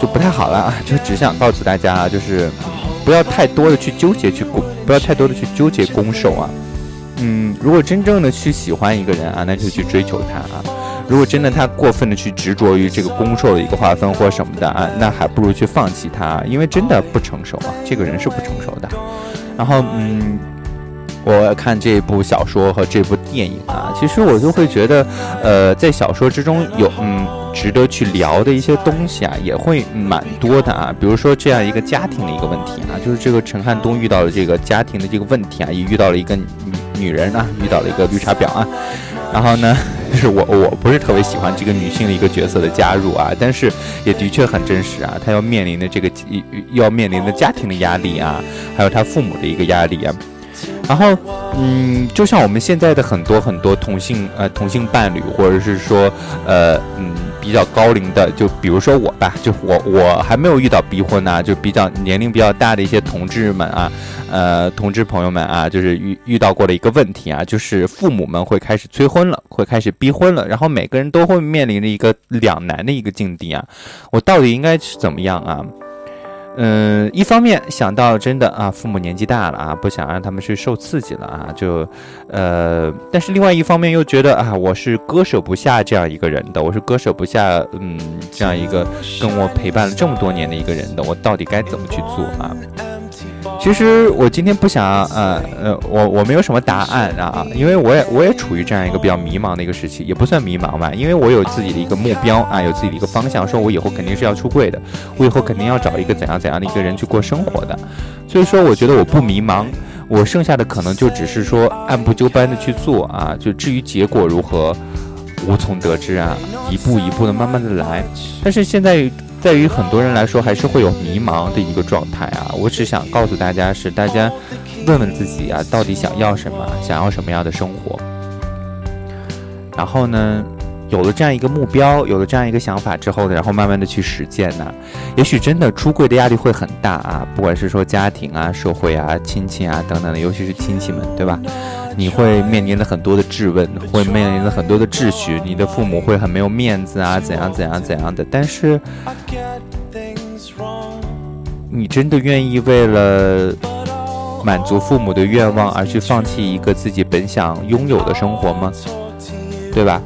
就不太好了啊。就只想告诉大家，就是不要太多的去纠结去攻，不要太多的去纠结攻受啊。嗯，如果真正的去喜欢一个人啊，那就去追求他啊。如果真的他过分的去执着于这个攻受的一个划分或什么的啊，那还不如去放弃他，因为真的不成熟啊，这个人是不成熟的。然后嗯。我看这部小说和这部电影啊，其实我就会觉得，呃，在小说之中有嗯值得去聊的一些东西啊，也会蛮多的啊。比如说这样一个家庭的一个问题啊，就是这个陈汉东遇到了这个家庭的这个问题啊，也遇到了一个女女人啊，遇到了一个绿茶婊啊。然后呢，就是我我不是特别喜欢这个女性的一个角色的加入啊，但是也的确很真实啊，她要面临的这个要面临的家庭的压力啊，还有她父母的一个压力啊。然后，嗯，就像我们现在的很多很多同性呃同性伴侣，或者是说呃嗯比较高龄的，就比如说我吧，就我我还没有遇到逼婚啊，就比较年龄比较大的一些同志们啊，呃同志朋友们啊，就是遇遇到过的一个问题啊，就是父母们会开始催婚了，会开始逼婚了，然后每个人都会面临着一个两难的一个境地啊，我到底应该是怎么样啊？嗯，一方面想到真的啊，父母年纪大了啊，不想让他们去受刺激了啊，就，呃，但是另外一方面又觉得啊，我是割舍不下这样一个人的，我是割舍不下嗯这样一个跟我陪伴了这么多年的一个人的，我到底该怎么去做啊？其实我今天不想，呃呃，我我没有什么答案啊，因为我也我也处于这样一个比较迷茫的一个时期，也不算迷茫吧，因为我有自己的一个目标啊，有自己的一个方向，说我以后肯定是要出柜的，我以后肯定要找一个怎样怎样的一个人去过生活的，所以说我觉得我不迷茫，我剩下的可能就只是说按部就班的去做啊，就至于结果如何，无从得知啊，一步一步的慢慢的来，但是现在。在于很多人来说，还是会有迷茫的一个状态啊。我只想告诉大家，是大家问问自己啊，到底想要什么，想要什么样的生活。然后呢，有了这样一个目标，有了这样一个想法之后呢，然后慢慢的去实践呢，也许真的出柜的压力会很大啊，不管是说家庭啊、社会啊、亲戚啊等等的，尤其是亲戚们，对吧？你会面临着很多的质问，会面临着很多的质询，你的父母会很没有面子啊，怎样怎样怎样的。但是，你真的愿意为了满足父母的愿望而去放弃一个自己本想拥有的生活吗？对吧？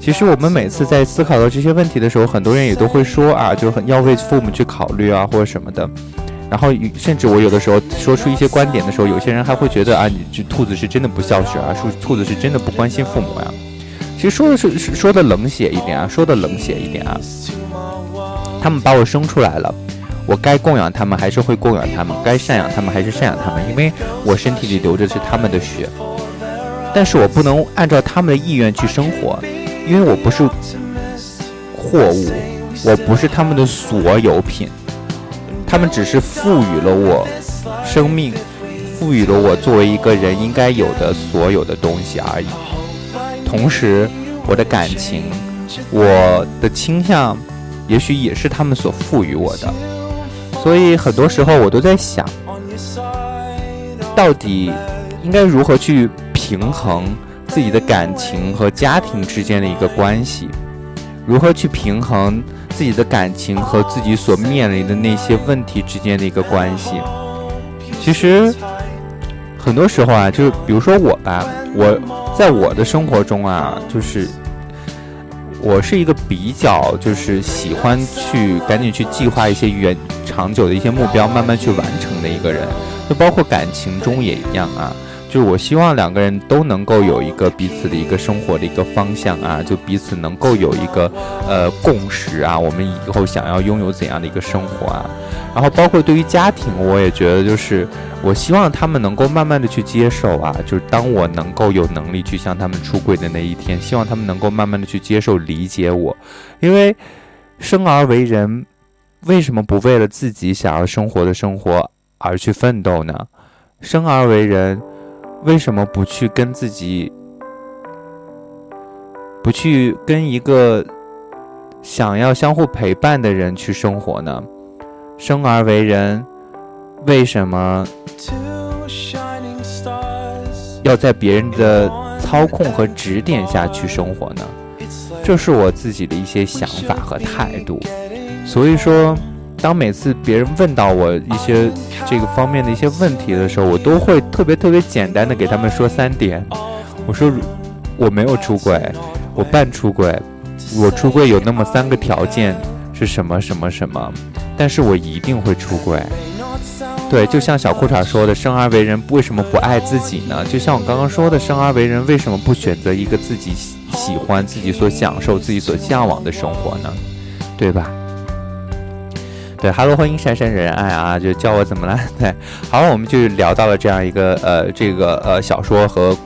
其实我们每次在思考到这些问题的时候，很多人也都会说啊，就是很要为父母去考虑啊，或者什么的。然后，甚至我有的时候说出一些观点的时候，有些人还会觉得啊，你这兔子是真的不孝顺啊，说兔子是真的不关心父母呀。其实说的是说的冷血一点啊，说的冷血一点啊。他们把我生出来了，我该供养他们还是会供养他们，该赡养他们还是赡养他们，因为我身体里流着是他们的血。但是我不能按照他们的意愿去生活，因为我不是货物，我不是他们的所有品。他们只是赋予了我生命，赋予了我作为一个人应该有的所有的东西而已。同时，我的感情，我的倾向，也许也是他们所赋予我的。所以，很多时候我都在想，到底应该如何去平衡自己的感情和家庭之间的一个关系？如何去平衡？自己的感情和自己所面临的那些问题之间的一个关系，其实很多时候啊，就是比如说我吧，我在我的生活中啊，就是我是一个比较就是喜欢去赶紧去计划一些远长久的一些目标，慢慢去完成的一个人，就包括感情中也一样啊。就是我希望两个人都能够有一个彼此的一个生活的一个方向啊，就彼此能够有一个呃共识啊，我们以后想要拥有怎样的一个生活啊？然后包括对于家庭，我也觉得就是我希望他们能够慢慢的去接受啊，就是当我能够有能力去向他们出轨的那一天，希望他们能够慢慢的去接受理解我，因为生而为人，为什么不为了自己想要生活的生活而去奋斗呢？生而为人。为什么不去跟自己不去跟一个想要相互陪伴的人去生活呢？生而为人，为什么要在别人的操控和指点下去生活呢？这是我自己的一些想法和态度。所以说，当每次别人问到我一些这个方面的一些问题的时候，我都会特别特别简单的给他们说三点。我说我没有出轨，我半出轨，我出轨有那么三个条件是什么什么什么，但是我一定会出轨。对，就像小裤衩说的，生而为人为什么不爱自己呢？就像我刚刚说的，生而为人为什么不选择一个自己喜欢、自己所享受、自己所向往的生活呢？对吧？对哈喽，欢迎珊珊仁爱啊，就叫我怎么了？对，好，我们就聊到了这样一个呃，这个呃小说和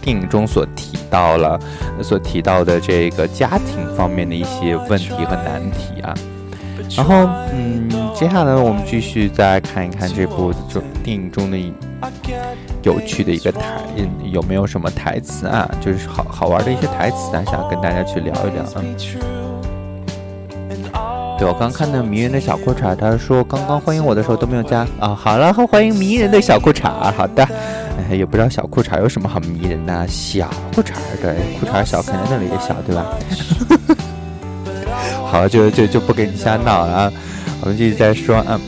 电影中所提到了、所提到的这个家庭方面的一些问题和难题啊。然后，嗯，接下来我们继续再看一看这部就电影中的有趣的一个台，有没有什么台词啊？就是好好玩的一些台词啊，想跟大家去聊一聊啊。我刚看到迷人的小裤衩，他说刚刚欢迎我的时候都没有加啊。好了，欢迎迷人的小裤衩，好的。哎，也不知道小裤衩有什么好迷人的，小裤衩对，裤衩小肯定那里也小，对吧？好，就就就不给你瞎闹了！我们继续再说啊，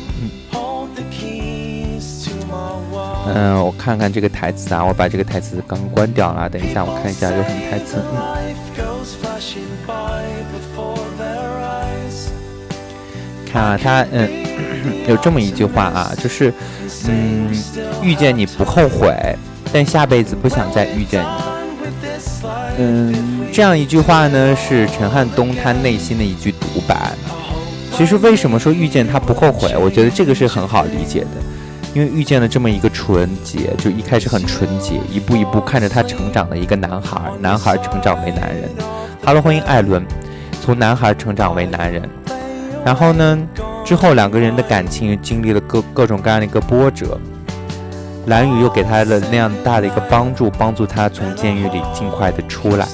嗯，我看看这个台词啊，我把这个台词刚关掉了，等一下我看一下有什么台词。嗯啊，他嗯，有这么一句话啊，就是嗯，遇见你不后悔，但下辈子不想再遇见你。嗯，这样一句话呢，是陈汉东他内心的一句独白。其实为什么说遇见他不后悔？我觉得这个是很好理解的，因为遇见了这么一个纯洁，就一开始很纯洁，一步一步看着他成长的一个男孩，男孩成长为男人。Hello，欢迎艾伦，从男孩成长为男人。然后呢，之后两个人的感情经历了各各种各样的一个波折。蓝雨又给他了那样大的一个帮助，帮助他从监狱里尽快的出来。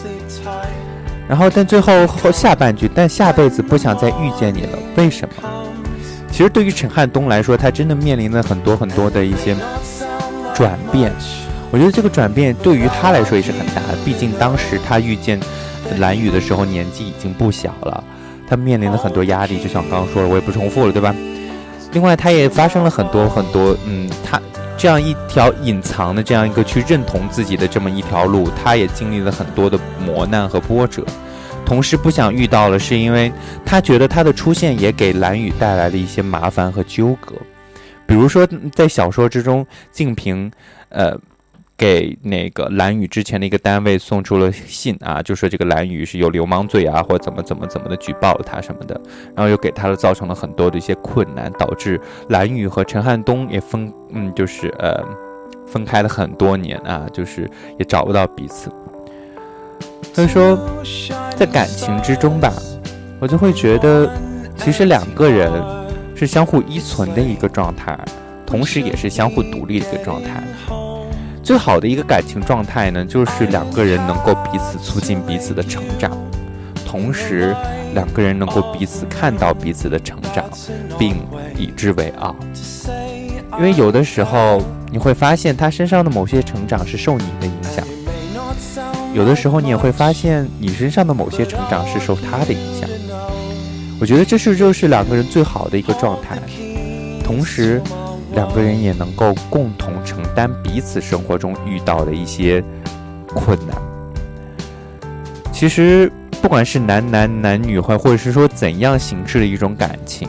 然后，但最后后下半句，但下辈子不想再遇见你了，为什么？其实对于陈汉东来说，他真的面临了很多很多的一些转变。我觉得这个转变对于他来说也是很大的，毕竟当时他遇见蓝雨的时候年纪已经不小了，他面临了很多压力。就像刚刚说的，我也不重复了，对吧？另外，他也发生了很多很多，嗯，他。这样一条隐藏的这样一个去认同自己的这么一条路，他也经历了很多的磨难和波折，同时不想遇到了，是因为他觉得他的出现也给蓝雨带来了一些麻烦和纠葛，比如说在小说之中，静平，呃。给那个蓝宇之前的一个单位送出了信啊，就说这个蓝宇是有流氓罪啊，或者怎么怎么怎么的举报了他什么的，然后又给他造成了很多的一些困难，导致蓝宇和陈汉东也分嗯，就是呃分开了很多年啊，就是也找不到彼此。所以说，在感情之中吧，我就会觉得，其实两个人是相互依存的一个状态，同时也是相互独立的一个状态。最好的一个感情状态呢，就是两个人能够彼此促进彼此的成长，同时两个人能够彼此看到彼此的成长，并以之为傲。因为有的时候你会发现他身上的某些成长是受你的影响，有的时候你也会发现你身上的某些成长是受他的影响。我觉得这是就是两个人最好的一个状态，同时。两个人也能够共同承担彼此生活中遇到的一些困难。其实，不管是男男、男女，或或者是说怎样形式的一种感情，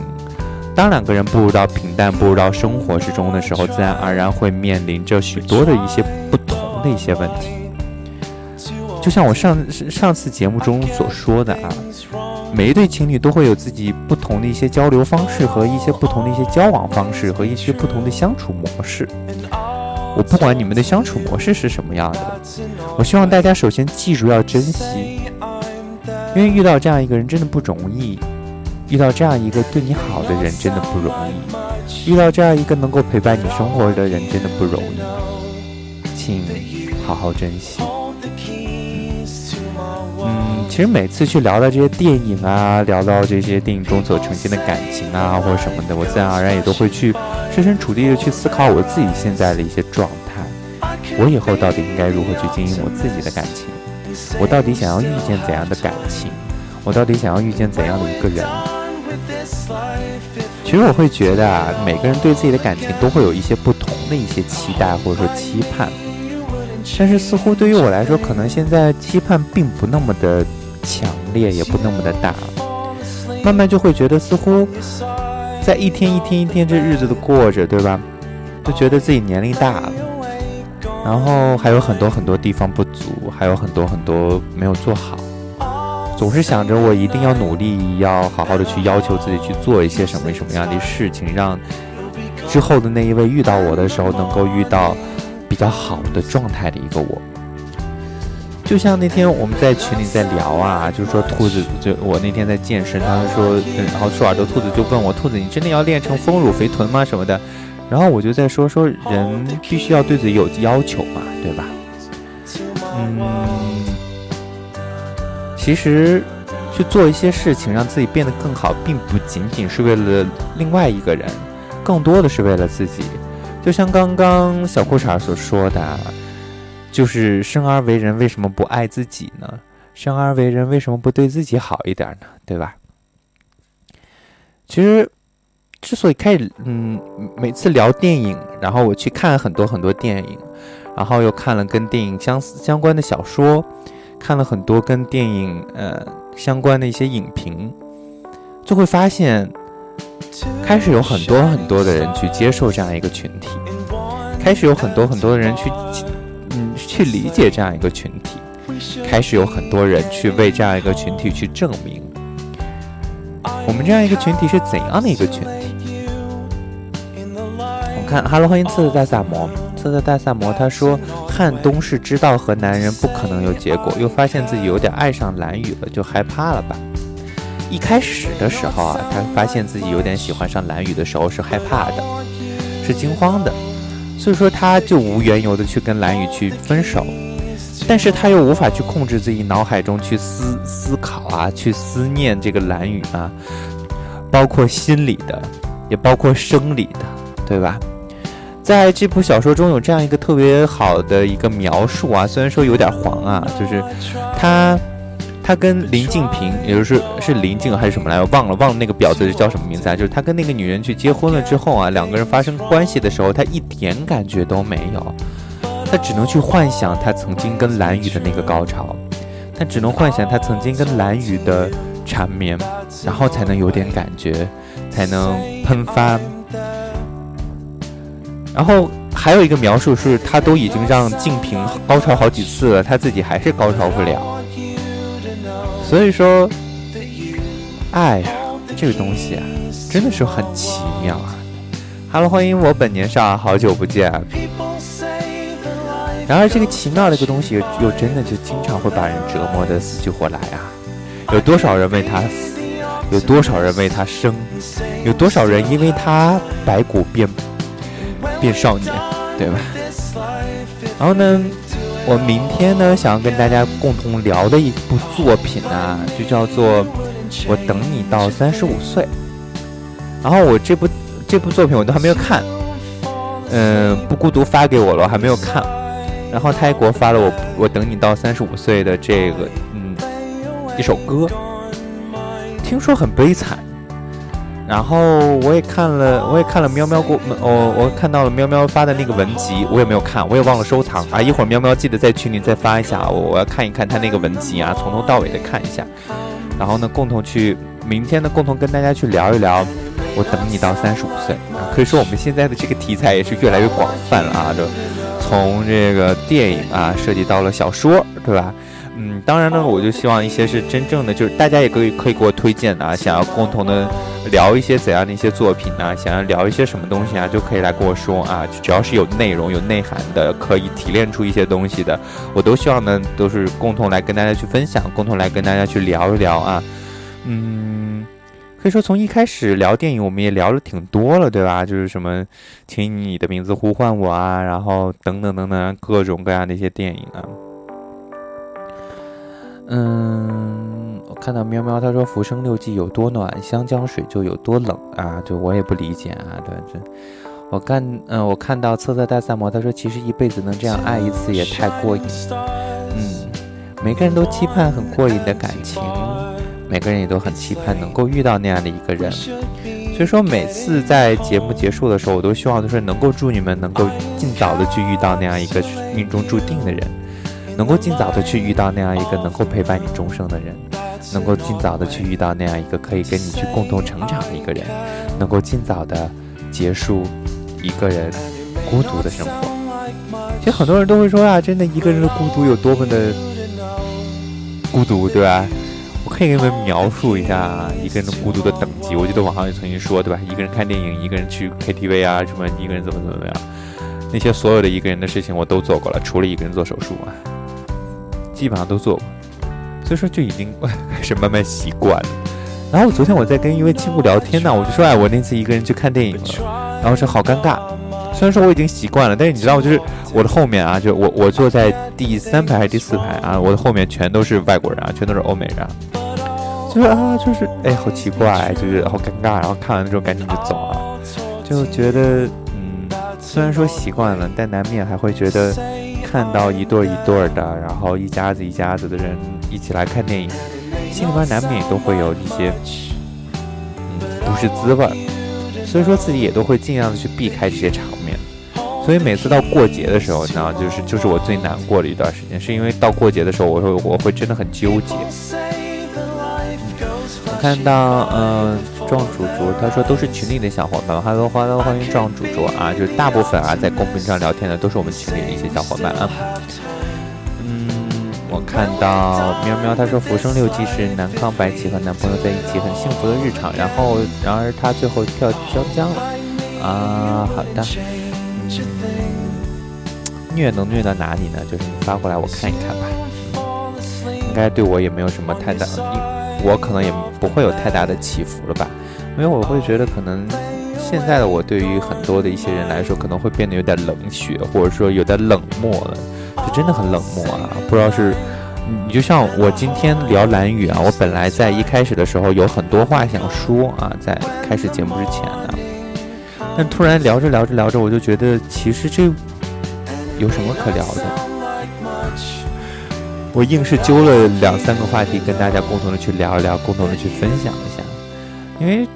当两个人步入到平淡、步入到生活之中的时候，自然而然会面临着许多的一些不同的一些问题。就像我上上次节目中所说的啊。每一对情侣都会有自己不同的一些交流方式和一些不同的一些交往方式和一些不同的相处模式。我不管你们的相处模式是什么样的，我希望大家首先记住要珍惜，因为遇到这样一个人真的不容易，遇到这样一个对你好的人真的不容易，遇到这样一个能够陪伴你生活的人真的不容易，请好好珍惜。嗯。其实每次去聊到这些电影啊，聊到这些电影中所呈现的感情啊，或者什么的，我自然而然也都会去设身处地的去思考我自己现在的一些状态。我以后到底应该如何去经营我自己的感情？我到底想要遇见怎样的感情？我到底想要遇见怎样的一个人？其实我会觉得啊，每个人对自己的感情都会有一些不同的一些期待或者说期盼，但是似乎对于我来说，可能现在期盼并不那么的强烈，也不那么的大。慢慢就会觉得，似乎在一天一天一天这日子的过着，对吧？就觉得自己年龄大了，然后还有很多很多地方不足，还有很多很多没有做好。总是想着我一定要努力，要好好的去要求自己去做一些什么什么样的事情，让之后的那一位遇到我的时候，能够遇到比较好的状态的一个我。就像那天我们在群里在聊啊，就是说兔子，就我那天在健身，他们说，然后竖耳朵兔子就问我，兔子你真的要练成丰乳肥臀吗？什么的，然后我就在说说人必须要对自己有要求嘛，对吧？嗯。其实，去做一些事情让自己变得更好，并不仅仅是为了另外一个人，更多的是为了自己。就像刚刚小裤衩所说的，就是生而为人，为什么不爱自己呢？生而为人，为什么不对自己好一点呢？对吧？其实，之所以开始，嗯，每次聊电影，然后我去看很多很多电影，然后又看了跟电影相相关的小说。看了很多跟电影呃相关的一些影评，就会发现，开始有很多很多的人去接受这样一个群体，开始有很多很多的人去嗯去理解这样一个群体，开始有很多人去为这样一个群体去证明，我们这样一个群体是怎样的一个群体。我们看哈喽，欢迎次次大萨摩。色的大萨摩他说：“汉东是知道和男人不可能有结果，又发现自己有点爱上蓝雨了，就害怕了吧？一开始的时候啊，他发现自己有点喜欢上蓝雨的时候是害怕的，是惊慌的，所以说他就无缘由的去跟蓝雨去分手，但是他又无法去控制自己脑海中去思思考啊，去思念这个蓝雨啊，包括心理的，也包括生理的，对吧？”在这部小说中有这样一个特别好的一个描述啊，虽然说有点黄啊，就是他他跟林静平，也就是是林静还是什么来着？忘了忘了那个婊子叫什么名字啊？就是他跟那个女人去结婚了之后啊，两个人发生关系的时候，他一点感觉都没有，他只能去幻想他曾经跟蓝雨的那个高潮，他只能幻想他曾经跟蓝雨的缠绵，然后才能有点感觉，才能喷发。然后还有一个描述是，他都已经让静平高潮好几次了，他自己还是高潮不了。所以说，爱，这个东西啊，真的是很奇妙啊。Hello，欢迎我本年少，好久不见。然而，这个奇妙的一个东西，又真的就经常会把人折磨得死去活来啊。有多少人为他死？有多少人为他生？有多少人因为他白骨变？变少年，对吧？然后呢，我明天呢想要跟大家共同聊的一部作品呢，就叫做《我等你到三十五岁》。然后我这部这部作品我都还没有看，嗯，不孤独发给我了，我还没有看。然后他也给我发了我《我等你到三十五岁》的这个嗯一首歌，听说很悲惨。然后我也看了，我也看了喵喵过，我我看到了喵喵发的那个文集，我也没有看，我也忘了收藏啊。一会儿喵喵记得在群里再发一下，我我要看一看他那个文集啊，从头到尾的看一下。然后呢，共同去明天呢，共同跟大家去聊一聊。我等你到三十五岁啊，可以说我们现在的这个题材也是越来越广泛了啊，就从这个电影啊，涉及到了小说，对吧？嗯，当然呢，我就希望一些是真正的，就是大家也可以可以给我推荐啊，想要共同的聊一些怎样的一些作品呢？想要聊一些什么东西啊，就可以来跟我说啊。只要是有内容、有内涵的，可以提炼出一些东西的，我都希望呢，都是共同来跟大家去分享，共同来跟大家去聊一聊啊。嗯，可以说从一开始聊电影，我们也聊了挺多了，对吧？就是什么，请你的名字呼唤我啊，然后等等等等各种各样的一些电影啊。嗯，我看到喵喵他说“浮生六记”有多暖，湘江水就有多冷啊！就我也不理解啊，对这。我看，嗯，我看到测测大萨摩他说：“其实一辈子能这样爱一次也太过瘾。”嗯，每个人都期盼很过瘾的感情，每个人也都很期盼能够遇到那样的一个人。所以说，每次在节目结束的时候，我都希望就是能够祝你们能够尽早的去遇到那样一个命中注定的人，能够尽早的去遇到那样一个能够陪伴你终生的人，能够尽早的去遇到那样一个可以跟你去共同成长的一个人，能够尽早的结束一个人孤独的生活。其实很多人都会说啊，真的一个人的孤独有多么的孤独，对吧？我可以给你们描述一下一个人的孤独的等级。我记得网上也曾经说，对吧？一个人看电影，一个人去 KTV 啊，什么一个人怎么怎么样，那些所有的一个人的事情我都做过了，除了一个人做手术啊，基本上都做过。所以说就已经 开始慢慢习惯了。然后昨天我在跟一位亲故聊天呢，我就说，哎，我那次一个人去看电影了，然后说好尴尬。虽然说我已经习惯了，但是你知道，就是我的后面啊，就我我坐在第三排还是第四排啊，我的后面全都是外国人啊，全都是欧美人，啊就是啊，就是哎，好奇怪，就是好尴尬，然后看完之后赶紧就走了，就觉得嗯，虽然说习惯了，但难免还会觉得看到一对一对的，然后一家子一家子的人一起来看电影，心里边难免都会有一些嗯不是滋味，所以说自己也都会尽量的去避开这些场面。所以每次到过节的时候，呢，就是就是我最难过的一段时间，是因为到过节的时候，我会我会真的很纠结。我看到，嗯，壮主卓他说都是群里的小伙伴，Hello Hello，欢迎壮主卓啊，就是大部分啊在公屏上聊天的都是我们群里的一些小伙伴啊。嗯，我看到喵喵他说《浮生六记》是南康白起和男朋友在一起很幸福的日常，然后然而他最后跳江江了啊，好的。虐能虐到哪里呢？就是你发过来我看一看吧，应该对我也没有什么太大，我可能也不会有太大的起伏了吧，因为我会觉得可能现在的我对于很多的一些人来说可能会变得有点冷血，或者说有点冷漠了，就真的很冷漠啊！不知道是你就像我今天聊蓝雨啊，我本来在一开始的时候有很多话想说啊，在开始节目之前呢。但突然聊着聊着聊着，我就觉得其实这有什么可聊的？我硬是揪了两三个话题跟大家共同的去聊一聊，共同的去分享一下，因为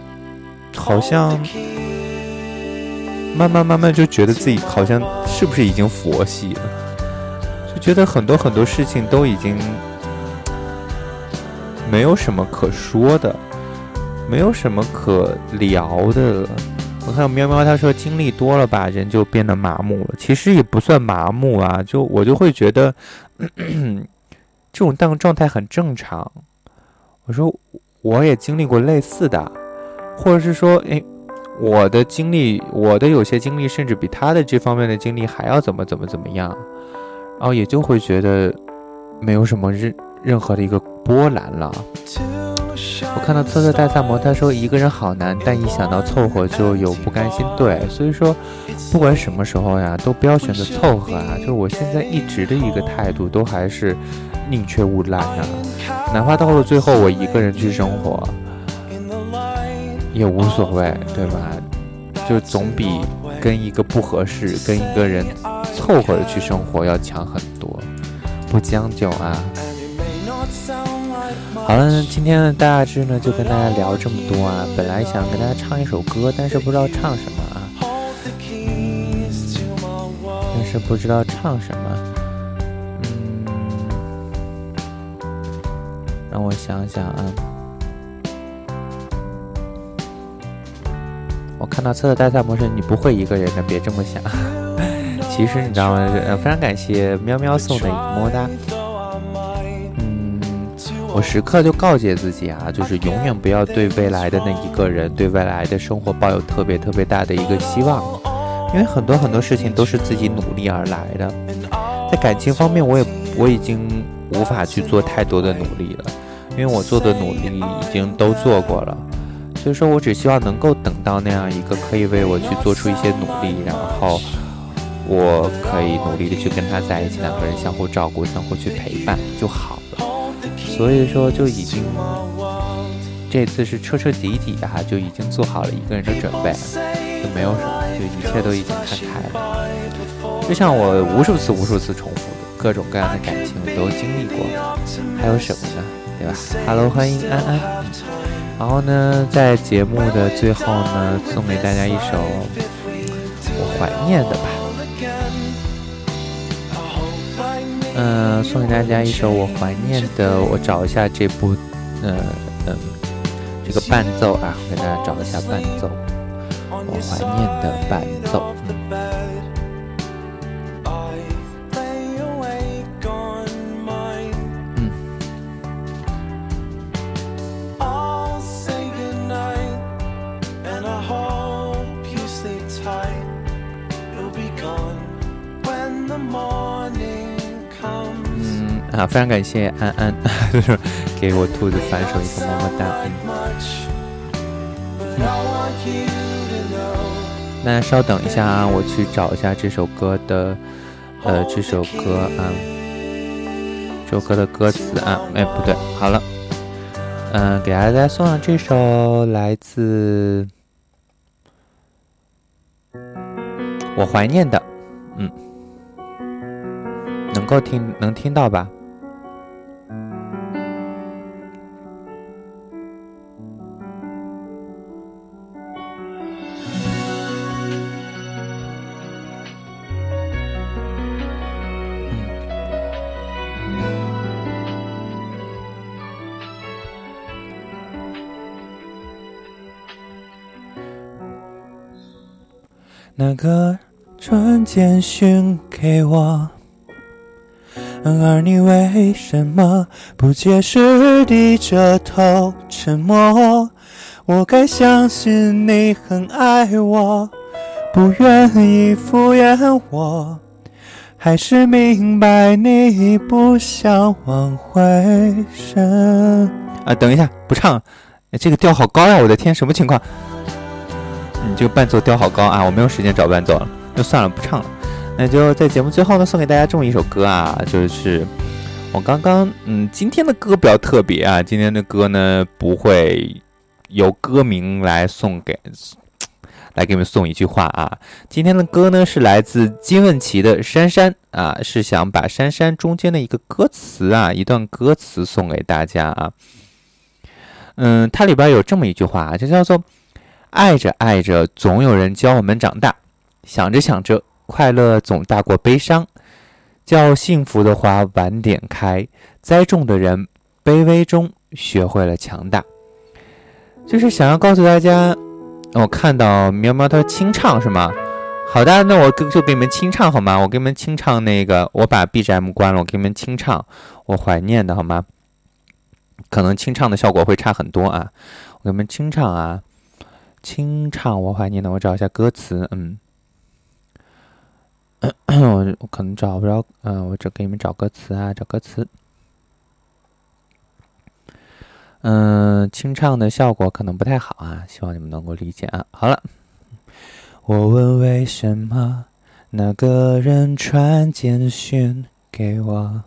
好像慢慢慢慢就觉得自己好像是不是已经佛系了？就觉得很多很多事情都已经没有什么可说的，没有什么可聊的了。我看喵喵，他说经历多了吧，人就变得麻木了。其实也不算麻木啊，就我就会觉得这种当状态很正常。我说我也经历过类似的，或者是说，诶，我的经历，我的有些经历，甚至比他的这方面的经历还要怎么怎么怎么样，然后也就会觉得没有什么任任何的一个波澜了。我看到测测大萨摩，他说一个人好难，但一想到凑合就有不甘心。对，所以说不管什么时候呀，都不要选择凑合啊。就是我现在一直的一个态度，都还是宁缺毋滥啊。哪怕到了最后我一个人去生活，也无所谓，对吧？就总比跟一个不合适、跟一个人凑合着去生活要强很多。不将就啊。好了，今天的大致呢就跟大家聊这么多啊。本来想跟大家唱一首歌，但是不知道唱什么啊。嗯，但是不知道唱什么。让我想想啊。我看到测测大赛模式，你不会一个人的，别这么想。其实你知道吗？非常感谢喵喵送的么么哒。嗯我时刻就告诫自己啊，就是永远不要对未来的那一个人，对未来的生活抱有特别特别大的一个希望，因为很多很多事情都是自己努力而来的。在感情方面，我也我已经无法去做太多的努力了，因为我做的努力已经都做过了。所以说我只希望能够等到那样一个可以为我去做出一些努力，然后我可以努力的去跟他在一起，两个人相互照顾，相互去陪伴就好了。所以说就已经这次是彻彻底底啊，就已经做好了一个人的准备，就没有什么，就一切都已经看开了。就像我无数次、无数次重复的各种各样的感情都经历过，还有什么呢？对吧？Hello，欢迎安安。然后呢，在节目的最后呢，送给大家一首我怀念的吧。嗯，送给大家一首我怀念的。我找一下这部，嗯嗯，这个伴奏啊，我给大家找一下伴奏。我怀念的伴奏。啊，非常感谢安安，就是给我兔子反手一个么么哒。那稍等一下啊，我去找一下这首歌的，呃，这首歌啊，这首歌的歌词啊，哎，不对，好了，嗯，给大家送上这首来自我怀念的，嗯，能够听能听到吧？那个传简讯给我，而你为什么不解释？低着头沉默。我该相信你很爱我，不愿意敷衍我，还是明白你不想挽回什？啊，等一下，不唱，这个调好高呀！我的天，什么情况？你这个伴奏调好高啊！我没有时间找伴奏了，就算了，不唱了。那就在节目最后呢，送给大家这么一首歌啊，就是我刚刚嗯，今天的歌比较特别啊，今天的歌呢不会由歌名来送给，来给你们送一句话啊。今天的歌呢是来自金问琪的《珊珊》啊，是想把《珊珊》中间的一个歌词啊，一段歌词送给大家啊。嗯，它里边有这么一句话啊，就叫做。爱着爱着，总有人教我们长大；想着想着，快乐总大过悲伤。叫幸福的花晚点开，栽种的人卑微中学会了强大。就是想要告诉大家，我看到喵喵它清唱是吗？好的，那我就给你们清唱好吗？我给你们清唱那个，我把 BGM 关了，我给你们清唱我怀念的好吗？可能清唱的效果会差很多啊，我给你们清唱啊。清唱我怀念的，我找一下歌词。嗯，我 我可能找不着。嗯，我这给你们找歌词啊，找歌词。嗯，清唱的效果可能不太好啊，希望你们能够理解啊。好了，我问为什么那个人传简讯给我，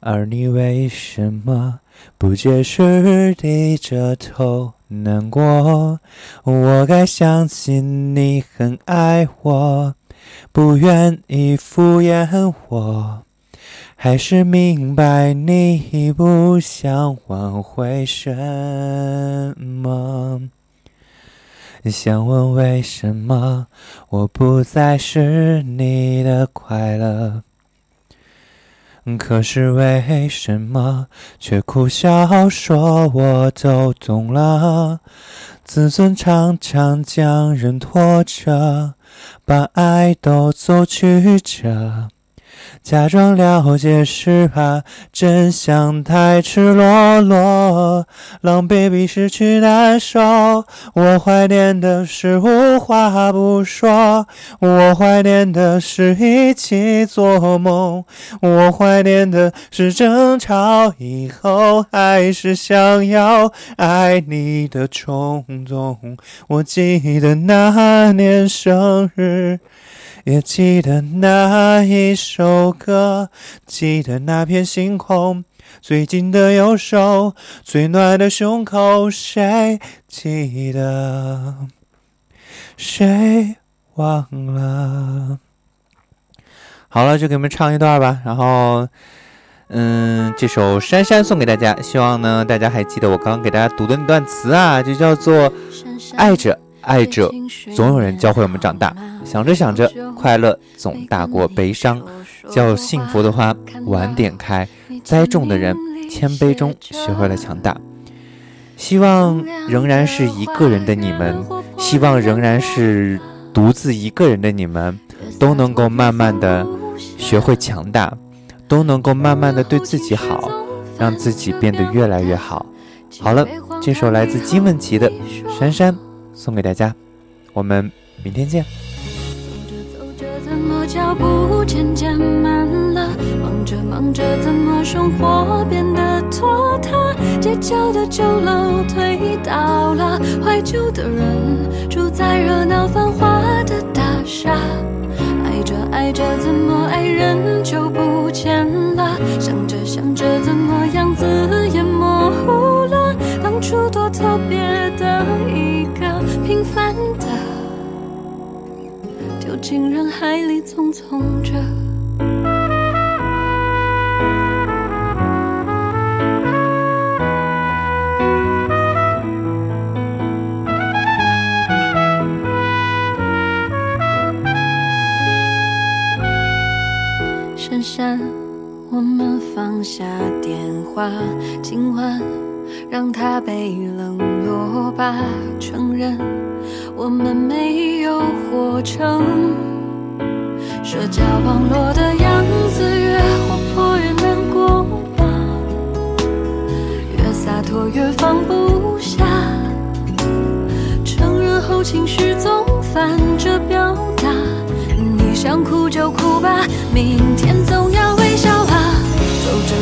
而你为什么不解释，低着头。难过，我该相信你很爱我，不愿意敷衍我，还是明白你已不想挽回什么？想问为什么我不再是你的快乐？可是为什么却苦笑说我都懂了？自尊常常将人拖着，把爱都走曲折。假装了解是怕真相太赤裸裸，狼狈比失去难受。我怀念的是无话不说，我怀念的是一起做梦，我怀念的是争吵以后还是想要爱你的冲动。我记得那年生日。也记得那一首歌，记得那片星空，最紧的右手，最暖的胸口，谁记得？谁忘了？好了，就给你们唱一段吧。然后，嗯，这首《珊珊》送给大家，希望呢大家还记得我刚刚给大家读的那段词啊，就叫做“爱着爱着，总有人教会我们长大；想着想着，快乐总大过悲伤。叫幸福的花晚点开，栽种的人谦卑中学会了强大。希望仍然是一个人的你们，希望仍然是独自一个人的你们，都能够慢慢的学会强大，都能够慢慢的对自己好，让自己变得越来越好。好了，这首来自金玟岐的《珊珊》送给大家，我们明天见。怎么脚步渐渐慢了？忙着忙着，怎么生活变得拖沓？街角的旧楼推倒了，怀旧的人住在热闹繁华的大厦。爱着爱着，怎么爱人就不见了？想着想着，怎么样子也模糊了？当初多特别的一个平凡的。丢进人海里，匆匆着。珊珊，我们放下电话，今晚让它被冷落吧。承认。我们没有活成社交网络的样子，越活泼越难过吧，越洒脱越放不下。承认后情绪总反着表达，你想哭就哭吧，明天总要。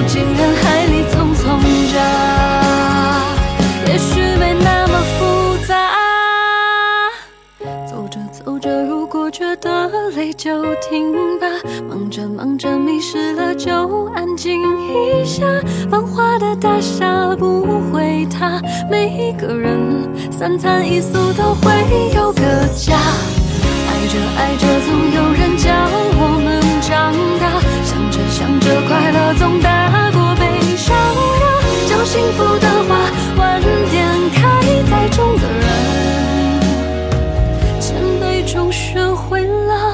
的，丢进人海里匆匆着，也许没那么复杂。走着走着，如果觉得累就停吧。忙着忙着迷失了就安静一下。繁华的大厦不会塌，每一个人三餐一宿都会有个家。爱着爱着，总有人教我们长大。我，总大过悲伤的。叫幸福的花晚点开，栽种的人。谦卑中学会了